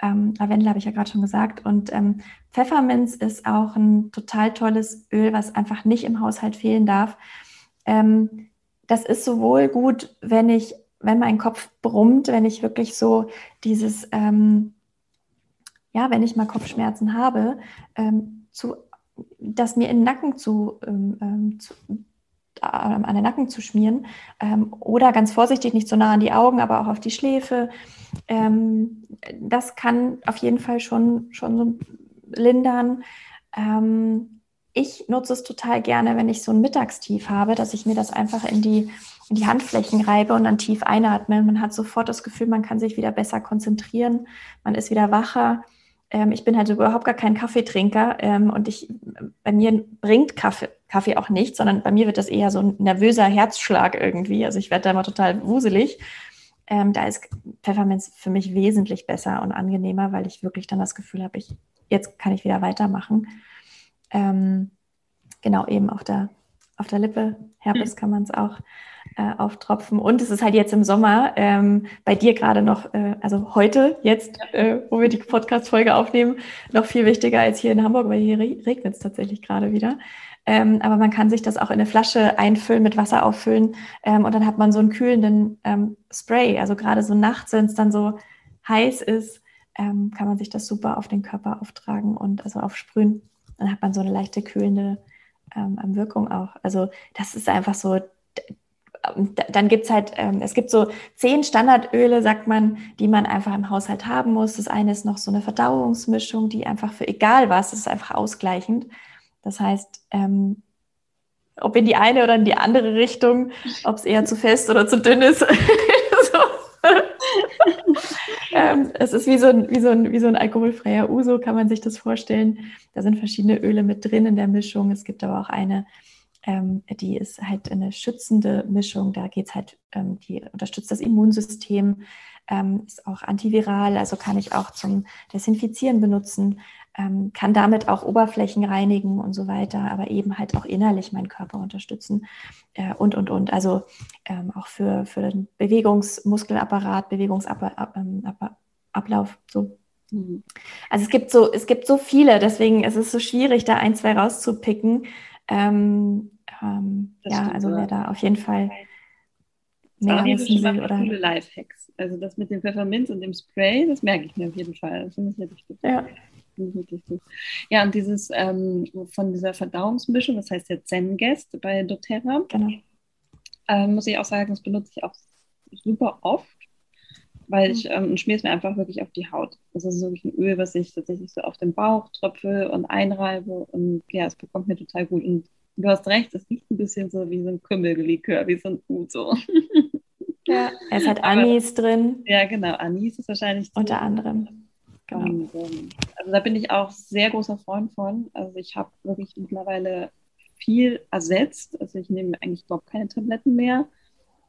Ähm, Lavendel habe ich ja gerade schon gesagt. Und ähm, Pfefferminz ist auch ein total tolles Öl, was einfach nicht im Haushalt fehlen darf. Ähm, das ist sowohl gut, wenn ich, wenn mein Kopf brummt, wenn ich wirklich so dieses, ähm, ja, wenn ich mal Kopfschmerzen habe, ähm, zu, das mir in den Nacken zu, ähm, ähm zu ähm, an den Nacken zu schmieren. Ähm, oder ganz vorsichtig, nicht so nah an die Augen, aber auch auf die Schläfe. Ähm, das kann auf jeden Fall schon, schon so lindern. Ähm, ich nutze es total gerne, wenn ich so ein Mittagstief habe, dass ich mir das einfach in die, in die Handflächen reibe und dann tief einatme. Man hat sofort das Gefühl, man kann sich wieder besser konzentrieren, man ist wieder wacher. Ähm, ich bin halt überhaupt gar kein Kaffeetrinker ähm, und ich, bei mir bringt Kaffee, Kaffee auch nicht, sondern bei mir wird das eher so ein nervöser Herzschlag irgendwie. Also ich werde da immer total wuselig. Ähm, da ist Pfefferminz für mich wesentlich besser und angenehmer, weil ich wirklich dann das Gefühl habe, ich, jetzt kann ich wieder weitermachen. Ähm, genau, eben auf der, auf der Lippe, Herpes mhm. kann man es auch äh, auftropfen. Und es ist halt jetzt im Sommer, ähm, bei dir gerade noch, äh, also heute, jetzt, äh, wo wir die Podcast-Folge aufnehmen, noch viel wichtiger als hier in Hamburg, weil hier regnet es tatsächlich gerade wieder. Ähm, aber man kann sich das auch in eine Flasche einfüllen, mit Wasser auffüllen ähm, und dann hat man so einen kühlenden ähm, Spray. Also gerade so nachts, wenn es dann so heiß ist, ähm, kann man sich das super auf den Körper auftragen und also aufsprühen dann hat man so eine leichte kühlende ähm, Wirkung auch. Also das ist einfach so, dann gibt es halt, ähm, es gibt so zehn Standardöle, sagt man, die man einfach im Haushalt haben muss. Das eine ist noch so eine Verdauungsmischung, die einfach für egal was, das ist einfach ausgleichend. Das heißt, ähm, ob in die eine oder in die andere Richtung, ob es eher zu fest oder zu dünn ist. ähm, es ist wie so, ein, wie, so ein, wie so ein alkoholfreier Uso, kann man sich das vorstellen. Da sind verschiedene Öle mit drin in der Mischung. Es gibt aber auch eine, ähm, die ist halt eine schützende Mischung. Da geht es halt, ähm, die unterstützt das Immunsystem, ähm, ist auch antiviral, also kann ich auch zum Desinfizieren benutzen ähm, kann damit auch Oberflächen reinigen und so weiter, aber eben halt auch innerlich meinen Körper unterstützen äh, und, und, und. Also ähm, auch für, für den Bewegungsmuskelapparat, Bewegungsablauf. Ähm, so. Mhm. Also es gibt so, es gibt so viele, deswegen ist es so schwierig, da ein, zwei rauszupicken. Ähm, ähm, ja, also wer da auf jeden Fall mehr wissen will. Oder coole Lifehacks. Also das mit dem Pfefferminz und dem Spray, das merke ich mir auf jeden Fall. Das finde ich ja wichtig. Ja. Ja, und dieses ähm, von dieser Verdauungsmischung, das heißt jetzt Zen-Guest bei doTERRA, genau. ähm, muss ich auch sagen, das benutze ich auch super oft, weil ich ähm, schmiere es mir einfach wirklich auf die Haut. Das ist wirklich ein Öl, was ich tatsächlich so auf den Bauch tröpfe und einreibe und ja, es bekommt mir total gut. Und du hast recht, es riecht ein bisschen so wie so ein Kümmelgelikör, wie so ein Uso. Ja, es hat Anis Aber, drin. Ja, genau, Anis ist wahrscheinlich. Unter anderem. Genau. Und, ähm, also da bin ich auch sehr großer Freund von. Also ich habe wirklich mittlerweile viel ersetzt. Also ich nehme eigentlich überhaupt keine Tabletten mehr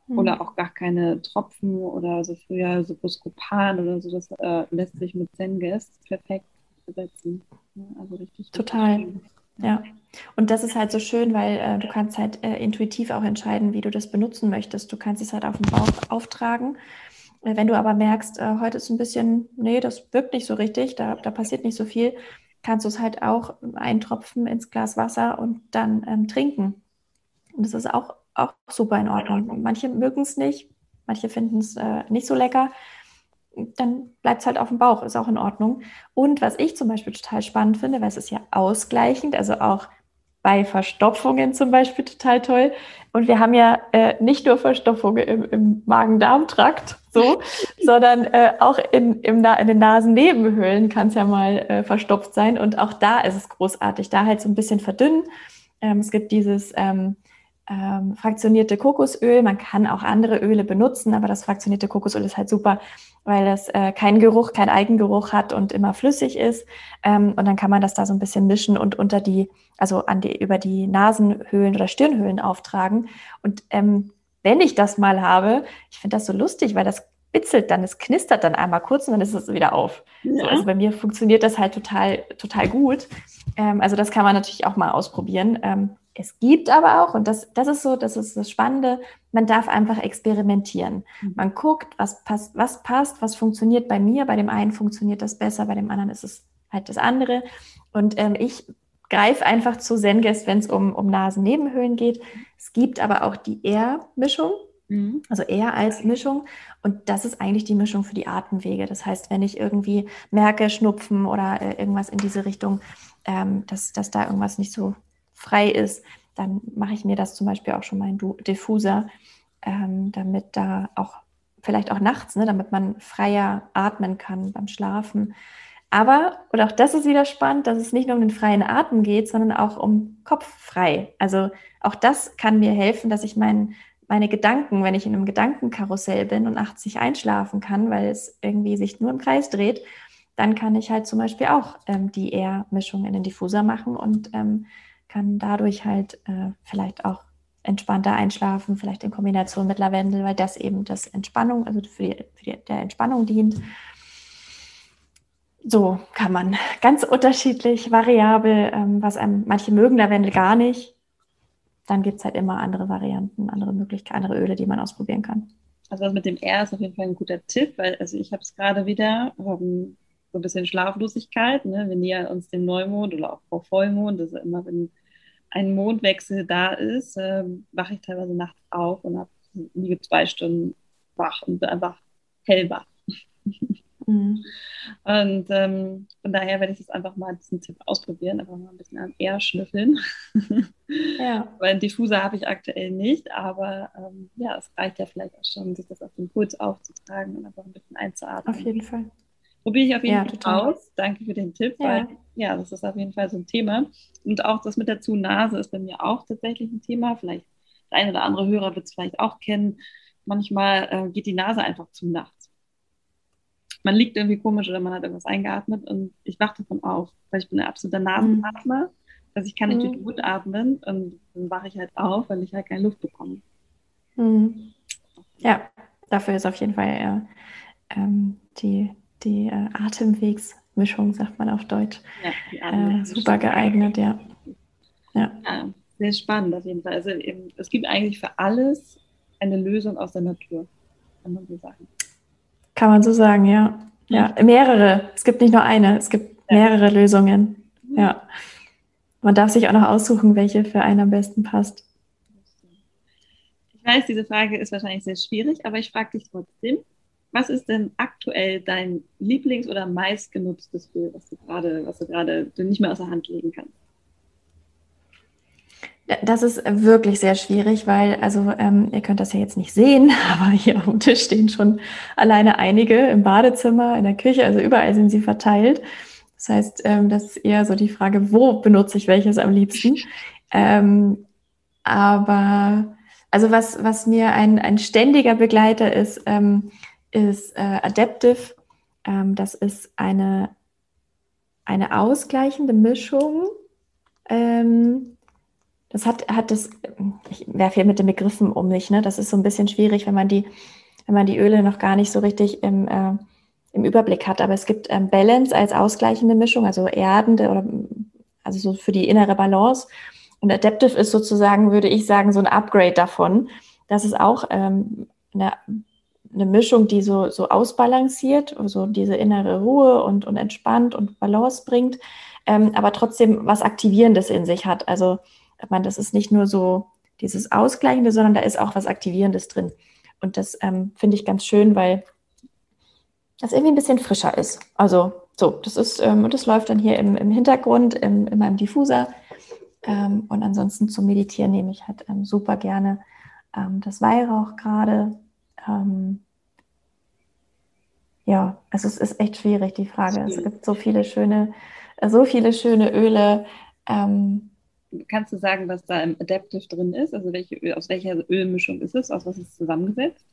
mhm. oder auch gar keine Tropfen oder so früher so Buscopan oder so. Das äh, lässt sich mit Zengest perfekt ersetzen. Also richtig. Total. Richtig ja. Und das ist halt so schön, weil äh, du kannst halt äh, intuitiv auch entscheiden, wie du das benutzen möchtest. Du kannst es halt auf den Bauch auftragen wenn du aber merkst, äh, heute ist ein bisschen, nee, das wirkt nicht so richtig, da, da passiert nicht so viel, kannst du es halt auch eintropfen ins Glas Wasser und dann ähm, trinken. Und das ist auch, auch super in Ordnung. Manche mögen es nicht, manche finden es äh, nicht so lecker. Dann bleibt es halt auf dem Bauch, ist auch in Ordnung. Und was ich zum Beispiel total spannend finde, weil es ist ja ausgleichend, also auch bei Verstopfungen zum Beispiel total toll. Und wir haben ja äh, nicht nur Verstopfungen im, im Magen-Darm-Trakt, so, sondern äh, auch in, im, in den Nasennebenhöhlen kann es ja mal äh, verstopft sein. Und auch da ist es großartig, da halt so ein bisschen verdünnen. Ähm, es gibt dieses ähm, ähm, fraktionierte Kokosöl. Man kann auch andere Öle benutzen, aber das fraktionierte Kokosöl ist halt super, weil es äh, keinen Geruch, keinen Eigengeruch hat und immer flüssig ist. Ähm, und dann kann man das da so ein bisschen mischen und unter die, also an die, über die Nasenhöhlen oder Stirnhöhlen auftragen. Und ähm, wenn ich das mal habe, ich finde das so lustig, weil das bitzelt dann, es knistert dann einmal kurz und dann ist es wieder auf. Ja. So, also bei mir funktioniert das halt total, total gut. Ähm, also das kann man natürlich auch mal ausprobieren. Ähm, es gibt aber auch, und das, das ist so, das ist das Spannende, man darf einfach experimentieren. Mhm. Man guckt, was passt, was passt, was funktioniert bei mir. Bei dem einen funktioniert das besser, bei dem anderen ist es halt das andere. Und ähm, ich greife einfach zu Zengest, wenn es um, um Nasennebenhöhlen geht. Es gibt aber auch die R-Mischung. Also R als Mischung. Und das ist eigentlich die Mischung für die Atemwege. Das heißt, wenn ich irgendwie merke, Schnupfen oder äh, irgendwas in diese Richtung, ähm, dass, dass da irgendwas nicht so frei ist, dann mache ich mir das zum Beispiel auch schon mal in Diffuser, ähm, damit da auch vielleicht auch nachts, ne, damit man freier atmen kann beim Schlafen. Aber, und auch das ist wieder spannend, dass es nicht nur um den freien Atem geht, sondern auch um Kopf frei. Also auch das kann mir helfen, dass ich mein, meine Gedanken, wenn ich in einem Gedankenkarussell bin und nachts nicht einschlafen kann, weil es irgendwie sich nur im Kreis dreht, dann kann ich halt zum Beispiel auch ähm, die Air-Mischung in den Diffuser machen und ähm, kann dadurch halt äh, vielleicht auch entspannter einschlafen, vielleicht in Kombination mit Lavendel, weil das eben das Entspannung, also für die, für die der Entspannung dient. So kann man ganz unterschiedlich, variabel, ähm, was einem, manche mögen Lavendel gar nicht. Dann gibt es halt immer andere Varianten, andere Möglichkeiten, andere Öle, die man ausprobieren kann. Also das mit dem R ist auf jeden Fall ein guter Tipp, weil also ich habe es gerade wieder, ähm, so ein bisschen Schlaflosigkeit. Ne? Wir nähern uns dem Neumond oder auch vor Vollmond. Ist immer, wenn ein Mondwechsel da ist, äh, wache ich teilweise nachts auf und habe liege zwei Stunden wach und bin einfach hellwach. Mhm. Und ähm, von daher werde ich das einfach mal diesen Tipp ausprobieren, einfach mal ein bisschen am R schnüffeln. Ja. Weil einen Diffuser habe ich aktuell nicht, aber ähm, ja, es reicht ja vielleicht auch schon, sich das auf den Puls aufzutragen und einfach ein bisschen einzuatmen. Auf jeden Fall. Probiere ich auf jeden ja, Fall total. aus. Danke für den Tipp, ja. weil ja, das ist auf jeden Fall so ein Thema. Und auch das mit der Zu-Nase ist bei mir auch tatsächlich ein Thema. Vielleicht der eine oder andere Hörer wird es vielleicht auch kennen. Manchmal äh, geht die Nase einfach zu nachts. Man liegt irgendwie komisch oder man hat irgendwas eingeatmet und ich wache davon auf, weil ich bin ein absoluter Nasenatmer. Mhm. Also ich kann nicht mhm. gut atmen und dann wache ich halt auf, weil ich halt keine Luft bekomme. Mhm. Ja, dafür ist auf jeden Fall ähm, die die äh, Atemwegsmischung, sagt man auf Deutsch. Ja, äh, super geeignet, ja. ja. ja. Sehr spannend auf jeden Fall. Also eben, es gibt eigentlich für alles eine Lösung aus der Natur, kann man so sagen. Kann man so sagen, ja. Ja, mehrere. Es gibt nicht nur eine, es gibt mehrere Lösungen. Ja. Man darf sich auch noch aussuchen, welche für einen am besten passt. Ich weiß, diese Frage ist wahrscheinlich sehr schwierig, aber ich frage dich trotzdem. Was ist denn aktuell dein Lieblings- oder meistgenutztes Bild, was du gerade, was du gerade nicht mehr aus der Hand legen kannst? Das ist wirklich sehr schwierig, weil, also ähm, ihr könnt das ja jetzt nicht sehen, aber hier auf dem Tisch stehen schon alleine einige im Badezimmer, in der Küche, also überall sind sie verteilt. Das heißt, ähm, das ist eher so die Frage, wo benutze ich welches am liebsten? Ähm, aber also was, was mir ein, ein ständiger Begleiter ist, ähm, ist äh, Adaptive. Ähm, das ist eine, eine ausgleichende Mischung. Ähm, das hat, hat das, ich werfe hier mit den Begriffen um mich, ne? Das ist so ein bisschen schwierig, wenn man die, wenn man die Öle noch gar nicht so richtig im, äh, im Überblick hat. Aber es gibt ähm, Balance als ausgleichende Mischung, also erdende oder also so für die innere Balance. Und Adaptive ist sozusagen, würde ich sagen, so ein Upgrade davon. Das ist auch ähm, eine eine Mischung, die so, so ausbalanciert, also diese innere Ruhe und, und entspannt und Balance bringt, ähm, aber trotzdem was Aktivierendes in sich hat. Also, meine, das ist nicht nur so dieses Ausgleichende, sondern da ist auch was Aktivierendes drin. Und das ähm, finde ich ganz schön, weil das irgendwie ein bisschen frischer ist. Also, so, das ist, ähm, und das läuft dann hier im, im Hintergrund, im, in meinem Diffuser. Ähm, und ansonsten zum Meditieren nehme ich halt ähm, super gerne ähm, das Weihrauch gerade ähm, ja, also es ist echt schwierig, die Frage. Es gibt so viele schöne, so viele schöne Öle. Ähm, Kannst du sagen, was da im Adaptive drin ist? Also welche, aus welcher Ölmischung ist es? Aus was ist es zusammengesetzt?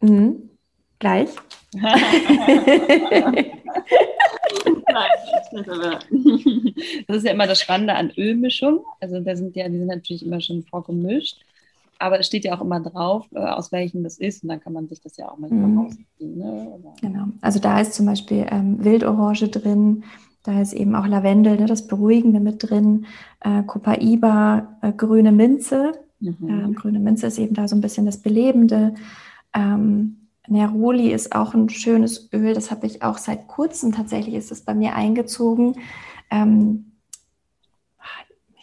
Mhm. Gleich. Das ist ja immer das Spannende an Ölmischung. Also da sind ja, die sind natürlich immer schon vorgemischt aber es steht ja auch immer drauf, äh, aus welchem das ist und dann kann man sich das ja auch mal mhm. rausziehen. Ne? Genau. Also da ist zum Beispiel ähm, Wildorange drin, da ist eben auch Lavendel, ne, das Beruhigende mit drin, äh, Copaiba, äh, grüne Minze. Mhm. Ähm, grüne Minze ist eben da so ein bisschen das Belebende. Ähm, Neroli ist auch ein schönes Öl, das habe ich auch seit kurzem tatsächlich, ist es bei mir eingezogen. Ähm,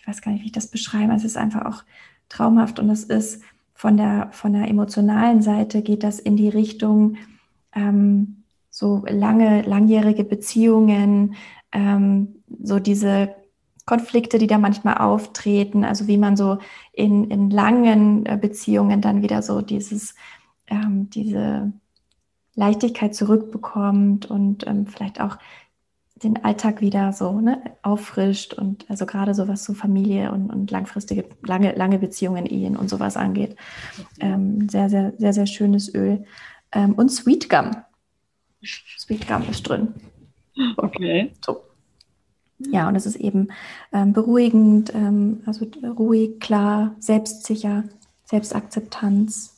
ich weiß gar nicht, wie ich das beschreibe. Es ist einfach auch traumhaft und es ist von der, von der emotionalen Seite geht das in die Richtung ähm, so lange, langjährige Beziehungen, ähm, so diese Konflikte, die da manchmal auftreten, also wie man so in, in langen äh, Beziehungen dann wieder so dieses, ähm, diese Leichtigkeit zurückbekommt und ähm, vielleicht auch den Alltag wieder so ne, auffrischt und also gerade so was so Familie und, und langfristige, lange, lange Beziehungen, Ehen und sowas angeht. Ähm, sehr, sehr, sehr, sehr schönes Öl. Ähm, und Sweet Gum. Sweet Gum ist drin. Okay. So. Ja, und es ist eben ähm, beruhigend, ähm, also ruhig, klar, selbstsicher, Selbstakzeptanz,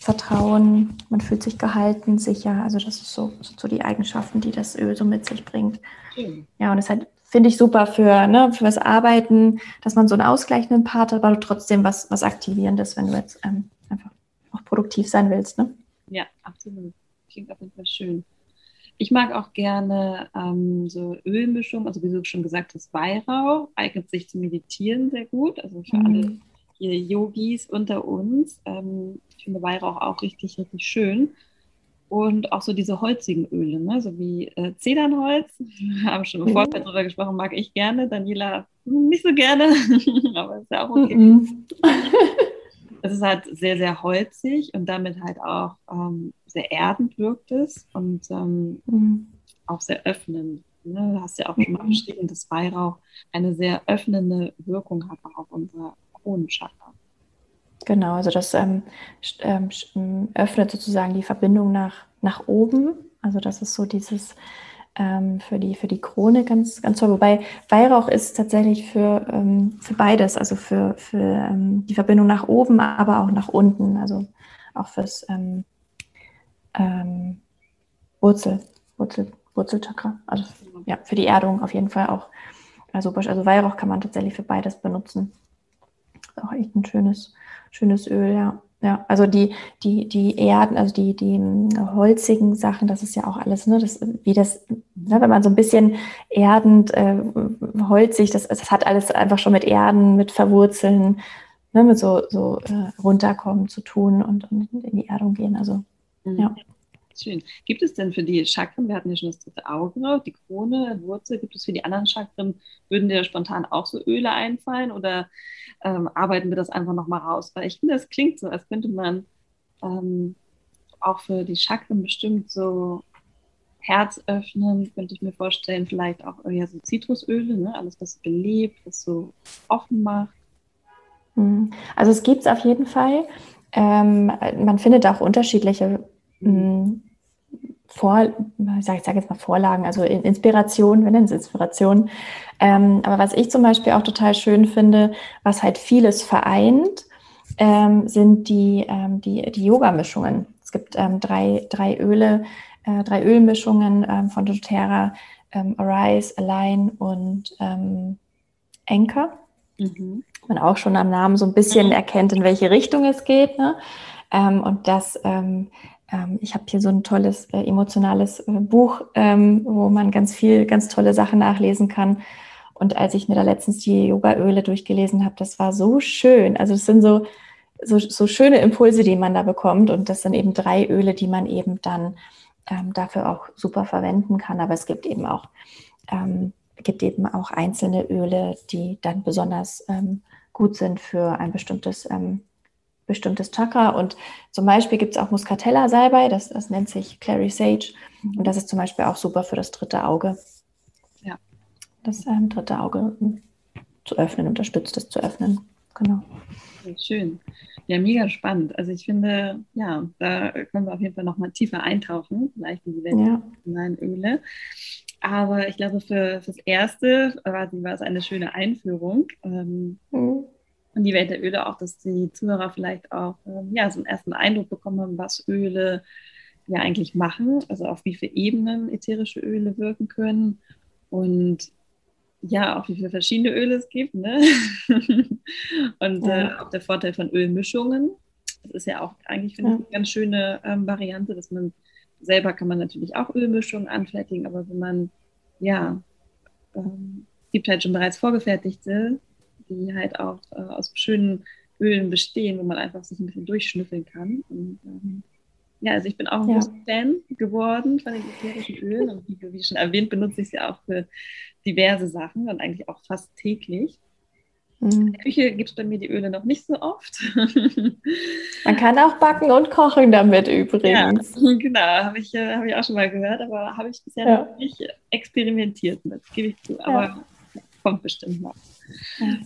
Vertrauen, man fühlt sich gehalten, sicher. Also das ist so, sind so die Eigenschaften, die das Öl so mit sich bringt. Ja, und das halt, finde ich super für, ne, für das Arbeiten, dass man so einen ausgleichenden Part hat, aber trotzdem was, was Aktivierendes, wenn du jetzt ähm, einfach auch produktiv sein willst. Ne? Ja, absolut. Klingt auf jeden Fall schön. Ich mag auch gerne ähm, so Ölmischung, also wie du schon gesagt hast, Weihrauch eignet sich zum Meditieren sehr gut. Also für mhm. alle hier Yogis unter uns. Ähm, ich finde Weihrauch auch richtig, richtig schön. Und auch so diese holzigen Öle, ne? so wie äh, Zedernholz, wir haben schon im Vorfeld drüber gesprochen, mag ich gerne. Daniela nicht so gerne, aber ist ja auch okay. Mhm. es ist halt sehr, sehr holzig und damit halt auch ähm, sehr erdend wirkt es und ähm, mhm. auch sehr öffnend. Ne? Du hast ja auch schon mal mhm. beschrieben, dass Weihrauch eine sehr öffnende Wirkung hat auf unser Kronenchakra. Genau, also das ähm, ähm, ähm, öffnet sozusagen die Verbindung nach, nach oben. Also das ist so dieses ähm, für, die, für die Krone ganz, ganz toll. Wobei Weihrauch ist tatsächlich für, ähm, für beides, also für, für ähm, die Verbindung nach oben, aber auch nach unten, also auch fürs Wurzel, Wurzel, Wurzelchakra. Also ja, für die Erdung auf jeden Fall auch super. Also Weihrauch kann man tatsächlich für beides benutzen auch echt ein schönes, schönes Öl, ja. Ja, also die, die, die Erden, also die, die hm, holzigen Sachen, das ist ja auch alles, ne, das, wie das, ne, wenn man so ein bisschen erdend, äh, holzig, das, das hat alles einfach schon mit Erden, mit Verwurzeln, ne, mit so, so äh, runterkommen zu tun und, und in die Erdung gehen. Also, mhm. ja. Schön. Gibt es denn für die Chakren, wir hatten ja schon das dritte Auge, die Krone, Wurzel, gibt es für die anderen Chakren, würden dir spontan auch so Öle einfallen oder ähm, arbeiten wir das einfach nochmal raus? Weil ich finde, es klingt so, als könnte man ähm, auch für die Chakren bestimmt so Herz öffnen, könnte ich mir vorstellen, vielleicht auch eher so Zitrusöle, ne? alles, was belebt, was so offen macht. Hm. Also es gibt es auf jeden Fall. Ähm, man findet auch unterschiedliche mhm. Vor, ich sage sag jetzt mal Vorlagen, also Inspiration, wir nennen es Inspiration. Ähm, aber was ich zum Beispiel auch total schön finde, was halt vieles vereint, ähm, sind die, ähm, die, die Yoga-Mischungen. Es gibt ähm, drei, drei Öle, äh, drei Ölmischungen ähm, von doTERRA, ähm, Arise, Align und Anchor. Mhm. Man auch schon am Namen so ein bisschen mhm. erkennt, in welche Richtung es geht. Ne? und das ähm, ich habe hier so ein tolles äh, emotionales äh, Buch, ähm, wo man ganz viel, ganz tolle Sachen nachlesen kann. Und als ich mir da letztens die Yogaöle durchgelesen habe, das war so schön. Also es sind so, so, so schöne Impulse, die man da bekommt. Und das sind eben drei Öle, die man eben dann ähm, dafür auch super verwenden kann. Aber es gibt eben auch, ähm, gibt eben auch einzelne Öle, die dann besonders ähm, gut sind für ein bestimmtes ähm, bestimmtes Chakra. Und zum Beispiel gibt es auch Muscatella-Salbei, das, das nennt sich Clary Sage. Und das ist zum Beispiel auch super für das dritte Auge. Ja. Das ähm, dritte Auge zu öffnen, unterstützt es zu öffnen. Genau. Schön. Ja, mega spannend. Also ich finde, ja, da können wir auf jeden Fall nochmal tiefer eintauchen, vielleicht in die Welt ja. der Öle. Aber ich glaube, für das Erste war, war es eine schöne Einführung. Ähm, mhm in die Welt der Öle auch, dass die Zuhörer vielleicht auch ähm, ja, so einen ersten Eindruck bekommen haben, was Öle ja eigentlich machen, also auf wie viele Ebenen ätherische Öle wirken können und ja, auch wie viele verschiedene Öle es gibt. Ne? und äh, ja. äh, auch der Vorteil von Ölmischungen. Das ist ja auch eigentlich, finde ja. ich, eine ganz schöne ähm, Variante, dass man selber kann man natürlich auch Ölmischungen anfertigen, aber wenn man, ja, ähm, gibt halt schon bereits vorgefertigte die halt auch äh, aus schönen Ölen bestehen, wo man einfach sich ein bisschen durchschnüffeln kann. Und, ähm, ja, also ich bin auch ein ja. großer Fan geworden von den ätherischen Ölen und wie, wie schon erwähnt, benutze ich sie auch für diverse Sachen und eigentlich auch fast täglich. Mhm. In der Küche gibt es bei mir die Öle noch nicht so oft. Man kann auch backen und kochen damit übrigens. Ja, genau, habe ich, äh, hab ich auch schon mal gehört, aber habe ich bisher ja. noch nicht experimentiert mit, gebe ich zu. Aber ja. kommt bestimmt noch.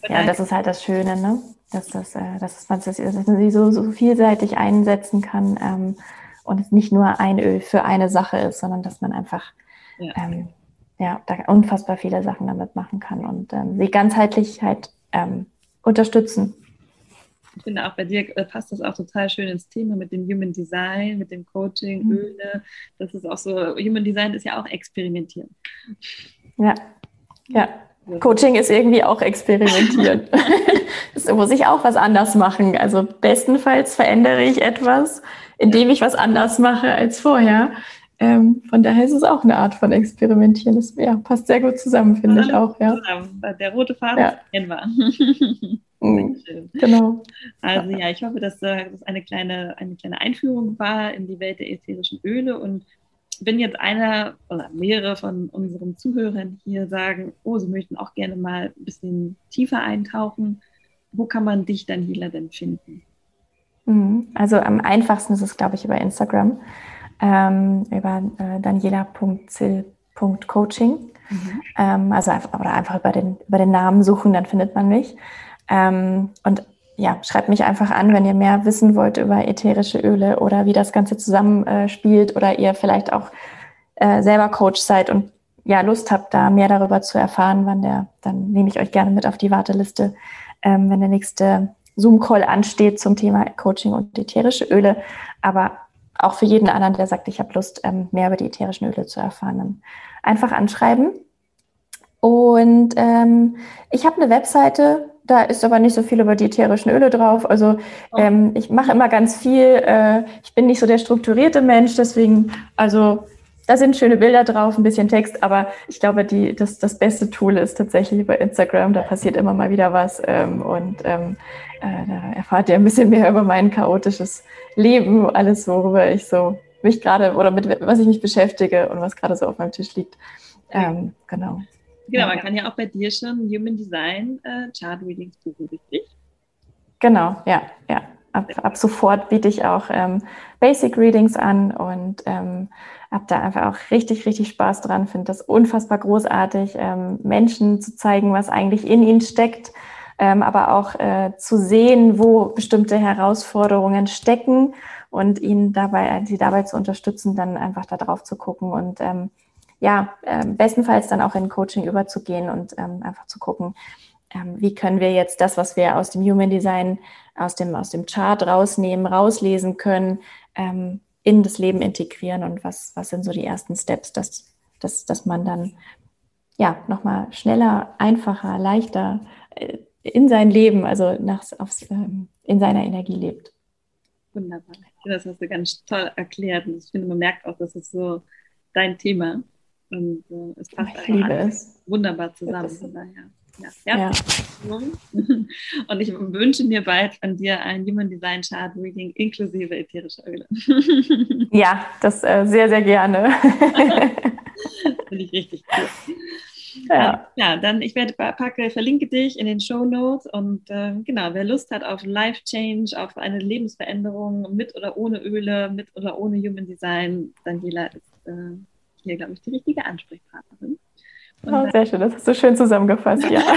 Ja, das ist halt das Schöne, ne? dass, das, äh, dass, man, das, dass man sie so, so vielseitig einsetzen kann ähm, und es nicht nur ein Öl für eine Sache ist, sondern dass man einfach ja, ähm, ja da unfassbar viele Sachen damit machen kann und ähm, sie ganzheitlich halt ähm, unterstützen. Ich finde auch bei dir äh, passt das auch total schön ins Thema mit dem Human Design, mit dem Coaching, mhm. Öle. Das ist auch so, Human Design ist ja auch experimentieren. Ja, ja. Coaching ist irgendwie auch experimentieren. das muss ich auch was anders machen. Also bestenfalls verändere ich etwas, indem ich was anders mache als vorher. Ähm, von daher ist es auch eine Art von Experimentieren. Das ja, passt sehr gut zusammen, finde ich auch. Ja. Der rote Faden ja. kennen wir. Mhm. genau. Also ja, ich hoffe, dass äh, das eine kleine, eine kleine Einführung war in die Welt der ätherischen Öle und wenn jetzt einer oder mehrere von unseren Zuhörern hier sagen, oh, sie möchten auch gerne mal ein bisschen tiefer eintauchen, wo kann man dich, Daniela, denn finden? Mhm. Also am einfachsten ist es, glaube ich, über Instagram, ähm, über äh, daniela.zil.coaching. Mhm. Ähm, also einfach, oder einfach über den, über den Namen suchen, dann findet man mich. Ähm, und ja, schreibt mich einfach an, wenn ihr mehr wissen wollt über ätherische Öle oder wie das Ganze zusammenspielt oder ihr vielleicht auch äh, selber Coach seid und ja, Lust habt, da mehr darüber zu erfahren, wann der, dann nehme ich euch gerne mit auf die Warteliste, ähm, wenn der nächste Zoom-Call ansteht zum Thema Coaching und ätherische Öle. Aber auch für jeden anderen, der sagt, ich habe Lust, ähm, mehr über die ätherischen Öle zu erfahren, dann einfach anschreiben. Und ähm, ich habe eine Webseite, da ist aber nicht so viel über die ätherischen Öle drauf. Also ähm, ich mache immer ganz viel. Äh, ich bin nicht so der strukturierte Mensch, deswegen, also da sind schöne Bilder drauf, ein bisschen Text, aber ich glaube, die, das, das beste Tool ist tatsächlich über Instagram. Da passiert immer mal wieder was ähm, und ähm, äh, da erfahrt ihr ein bisschen mehr über mein chaotisches Leben, alles, worüber ich so mich gerade oder mit was ich mich beschäftige und was gerade so auf meinem Tisch liegt. Ähm, genau. Genau, man kann ja auch bei dir schon Human Design äh, Chart Readings buchen, richtig? Genau, ja, ja. Ab, ab sofort biete ich auch ähm, Basic Readings an und ähm, habe da einfach auch richtig, richtig Spaß dran. Finde das unfassbar großartig, ähm, Menschen zu zeigen, was eigentlich in ihnen steckt, ähm, aber auch äh, zu sehen, wo bestimmte Herausforderungen stecken und ihnen dabei, sie dabei zu unterstützen, dann einfach da drauf zu gucken und ähm, ja, äh, bestenfalls dann auch in Coaching überzugehen und ähm, einfach zu gucken, ähm, wie können wir jetzt das, was wir aus dem Human Design, aus dem, aus dem Chart rausnehmen, rauslesen können, ähm, in das Leben integrieren und was, was sind so die ersten Steps, dass, dass, dass man dann ja nochmal schneller, einfacher, leichter äh, in sein Leben, also nach, aufs, ähm, in seiner Energie lebt. Wunderbar. Das hast du ganz toll erklärt. Und ich finde, man merkt auch, dass es so dein Thema und äh, es passt ich einfach alles wunderbar zusammen. Von daher. Ja, ja. Und ich wünsche mir bald von dir ein Human Design Chart Reading inklusive ätherischer Öle. Ja, das äh, sehr, sehr gerne. Finde ich richtig cool. Ja. ja, dann ich werde packe, verlinke dich in den Show Notes und äh, genau, wer Lust hat auf Life Change, auf eine Lebensveränderung mit oder ohne Öle, mit oder ohne Human Design, Daniela ist äh, hier, glaube ich, die richtige Ansprechpartnerin. Oh, sehr schön, das hast du schön zusammengefasst, ja.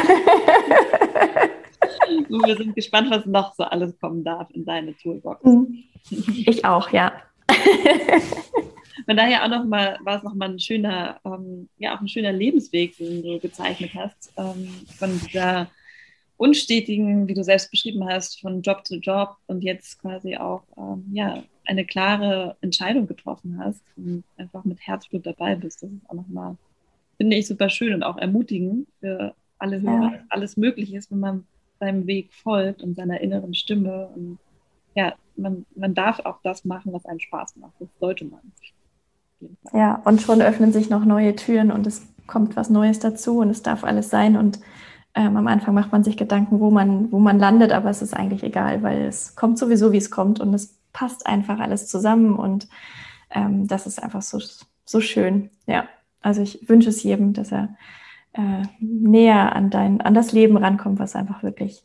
wir sind gespannt, was noch so alles kommen darf in deine Toolbox. Mhm. Ich auch, ja. Von daher auch noch mal, war es nochmal ein schöner, ähm, ja, auch ein schöner Lebensweg, den du gezeichnet hast, ähm, von dieser unstetigen, wie du selbst beschrieben hast, von Job zu Job und jetzt quasi auch ähm, ja, eine klare Entscheidung getroffen hast und einfach mit Herzblut dabei bist. Das ist auch nochmal, finde ich, super schön und auch ermutigend für alle Hörer, ja. alles möglich ist, wenn man seinem Weg folgt und seiner inneren Stimme. Und ja, man, man darf auch das machen, was einem Spaß macht. Das sollte man. Ja, und schon öffnen sich noch neue Türen und es kommt was Neues dazu und es darf alles sein. Und ähm, am Anfang macht man sich Gedanken, wo man, wo man landet, aber es ist eigentlich egal, weil es kommt sowieso, wie es kommt und es passt einfach alles zusammen und ähm, das ist einfach so, so schön. Ja, also ich wünsche es jedem, dass er äh, näher an dein, an das Leben rankommt, was einfach wirklich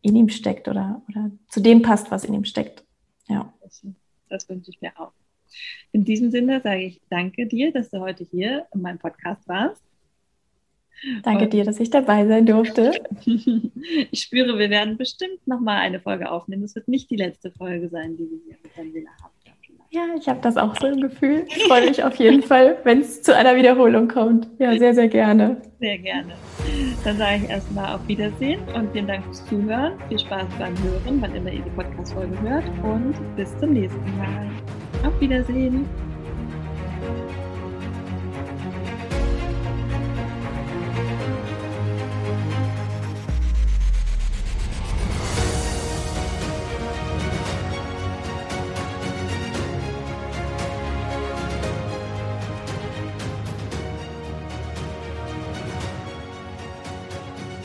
in ihm steckt oder, oder zu dem passt, was in ihm steckt. Ja. Das, das wünsche ich mir auch. In diesem Sinne sage ich danke dir, dass du heute hier in meinem Podcast warst. Danke Und dir, dass ich dabei sein durfte. ich spüre, wir werden bestimmt nochmal eine Folge aufnehmen. Es wird nicht die letzte Folge sein, die wir hier mit Daniela haben. Ja, ich habe das auch so im Gefühl. Ich freue mich auf jeden Fall, wenn es zu einer Wiederholung kommt. Ja, sehr, sehr gerne. Sehr gerne. Dann sage ich erstmal auf Wiedersehen und vielen Dank fürs Zuhören. Viel Spaß beim Hören, wann immer ihr die Podcast-Folge hört. Und bis zum nächsten Mal. Auf Wiedersehen.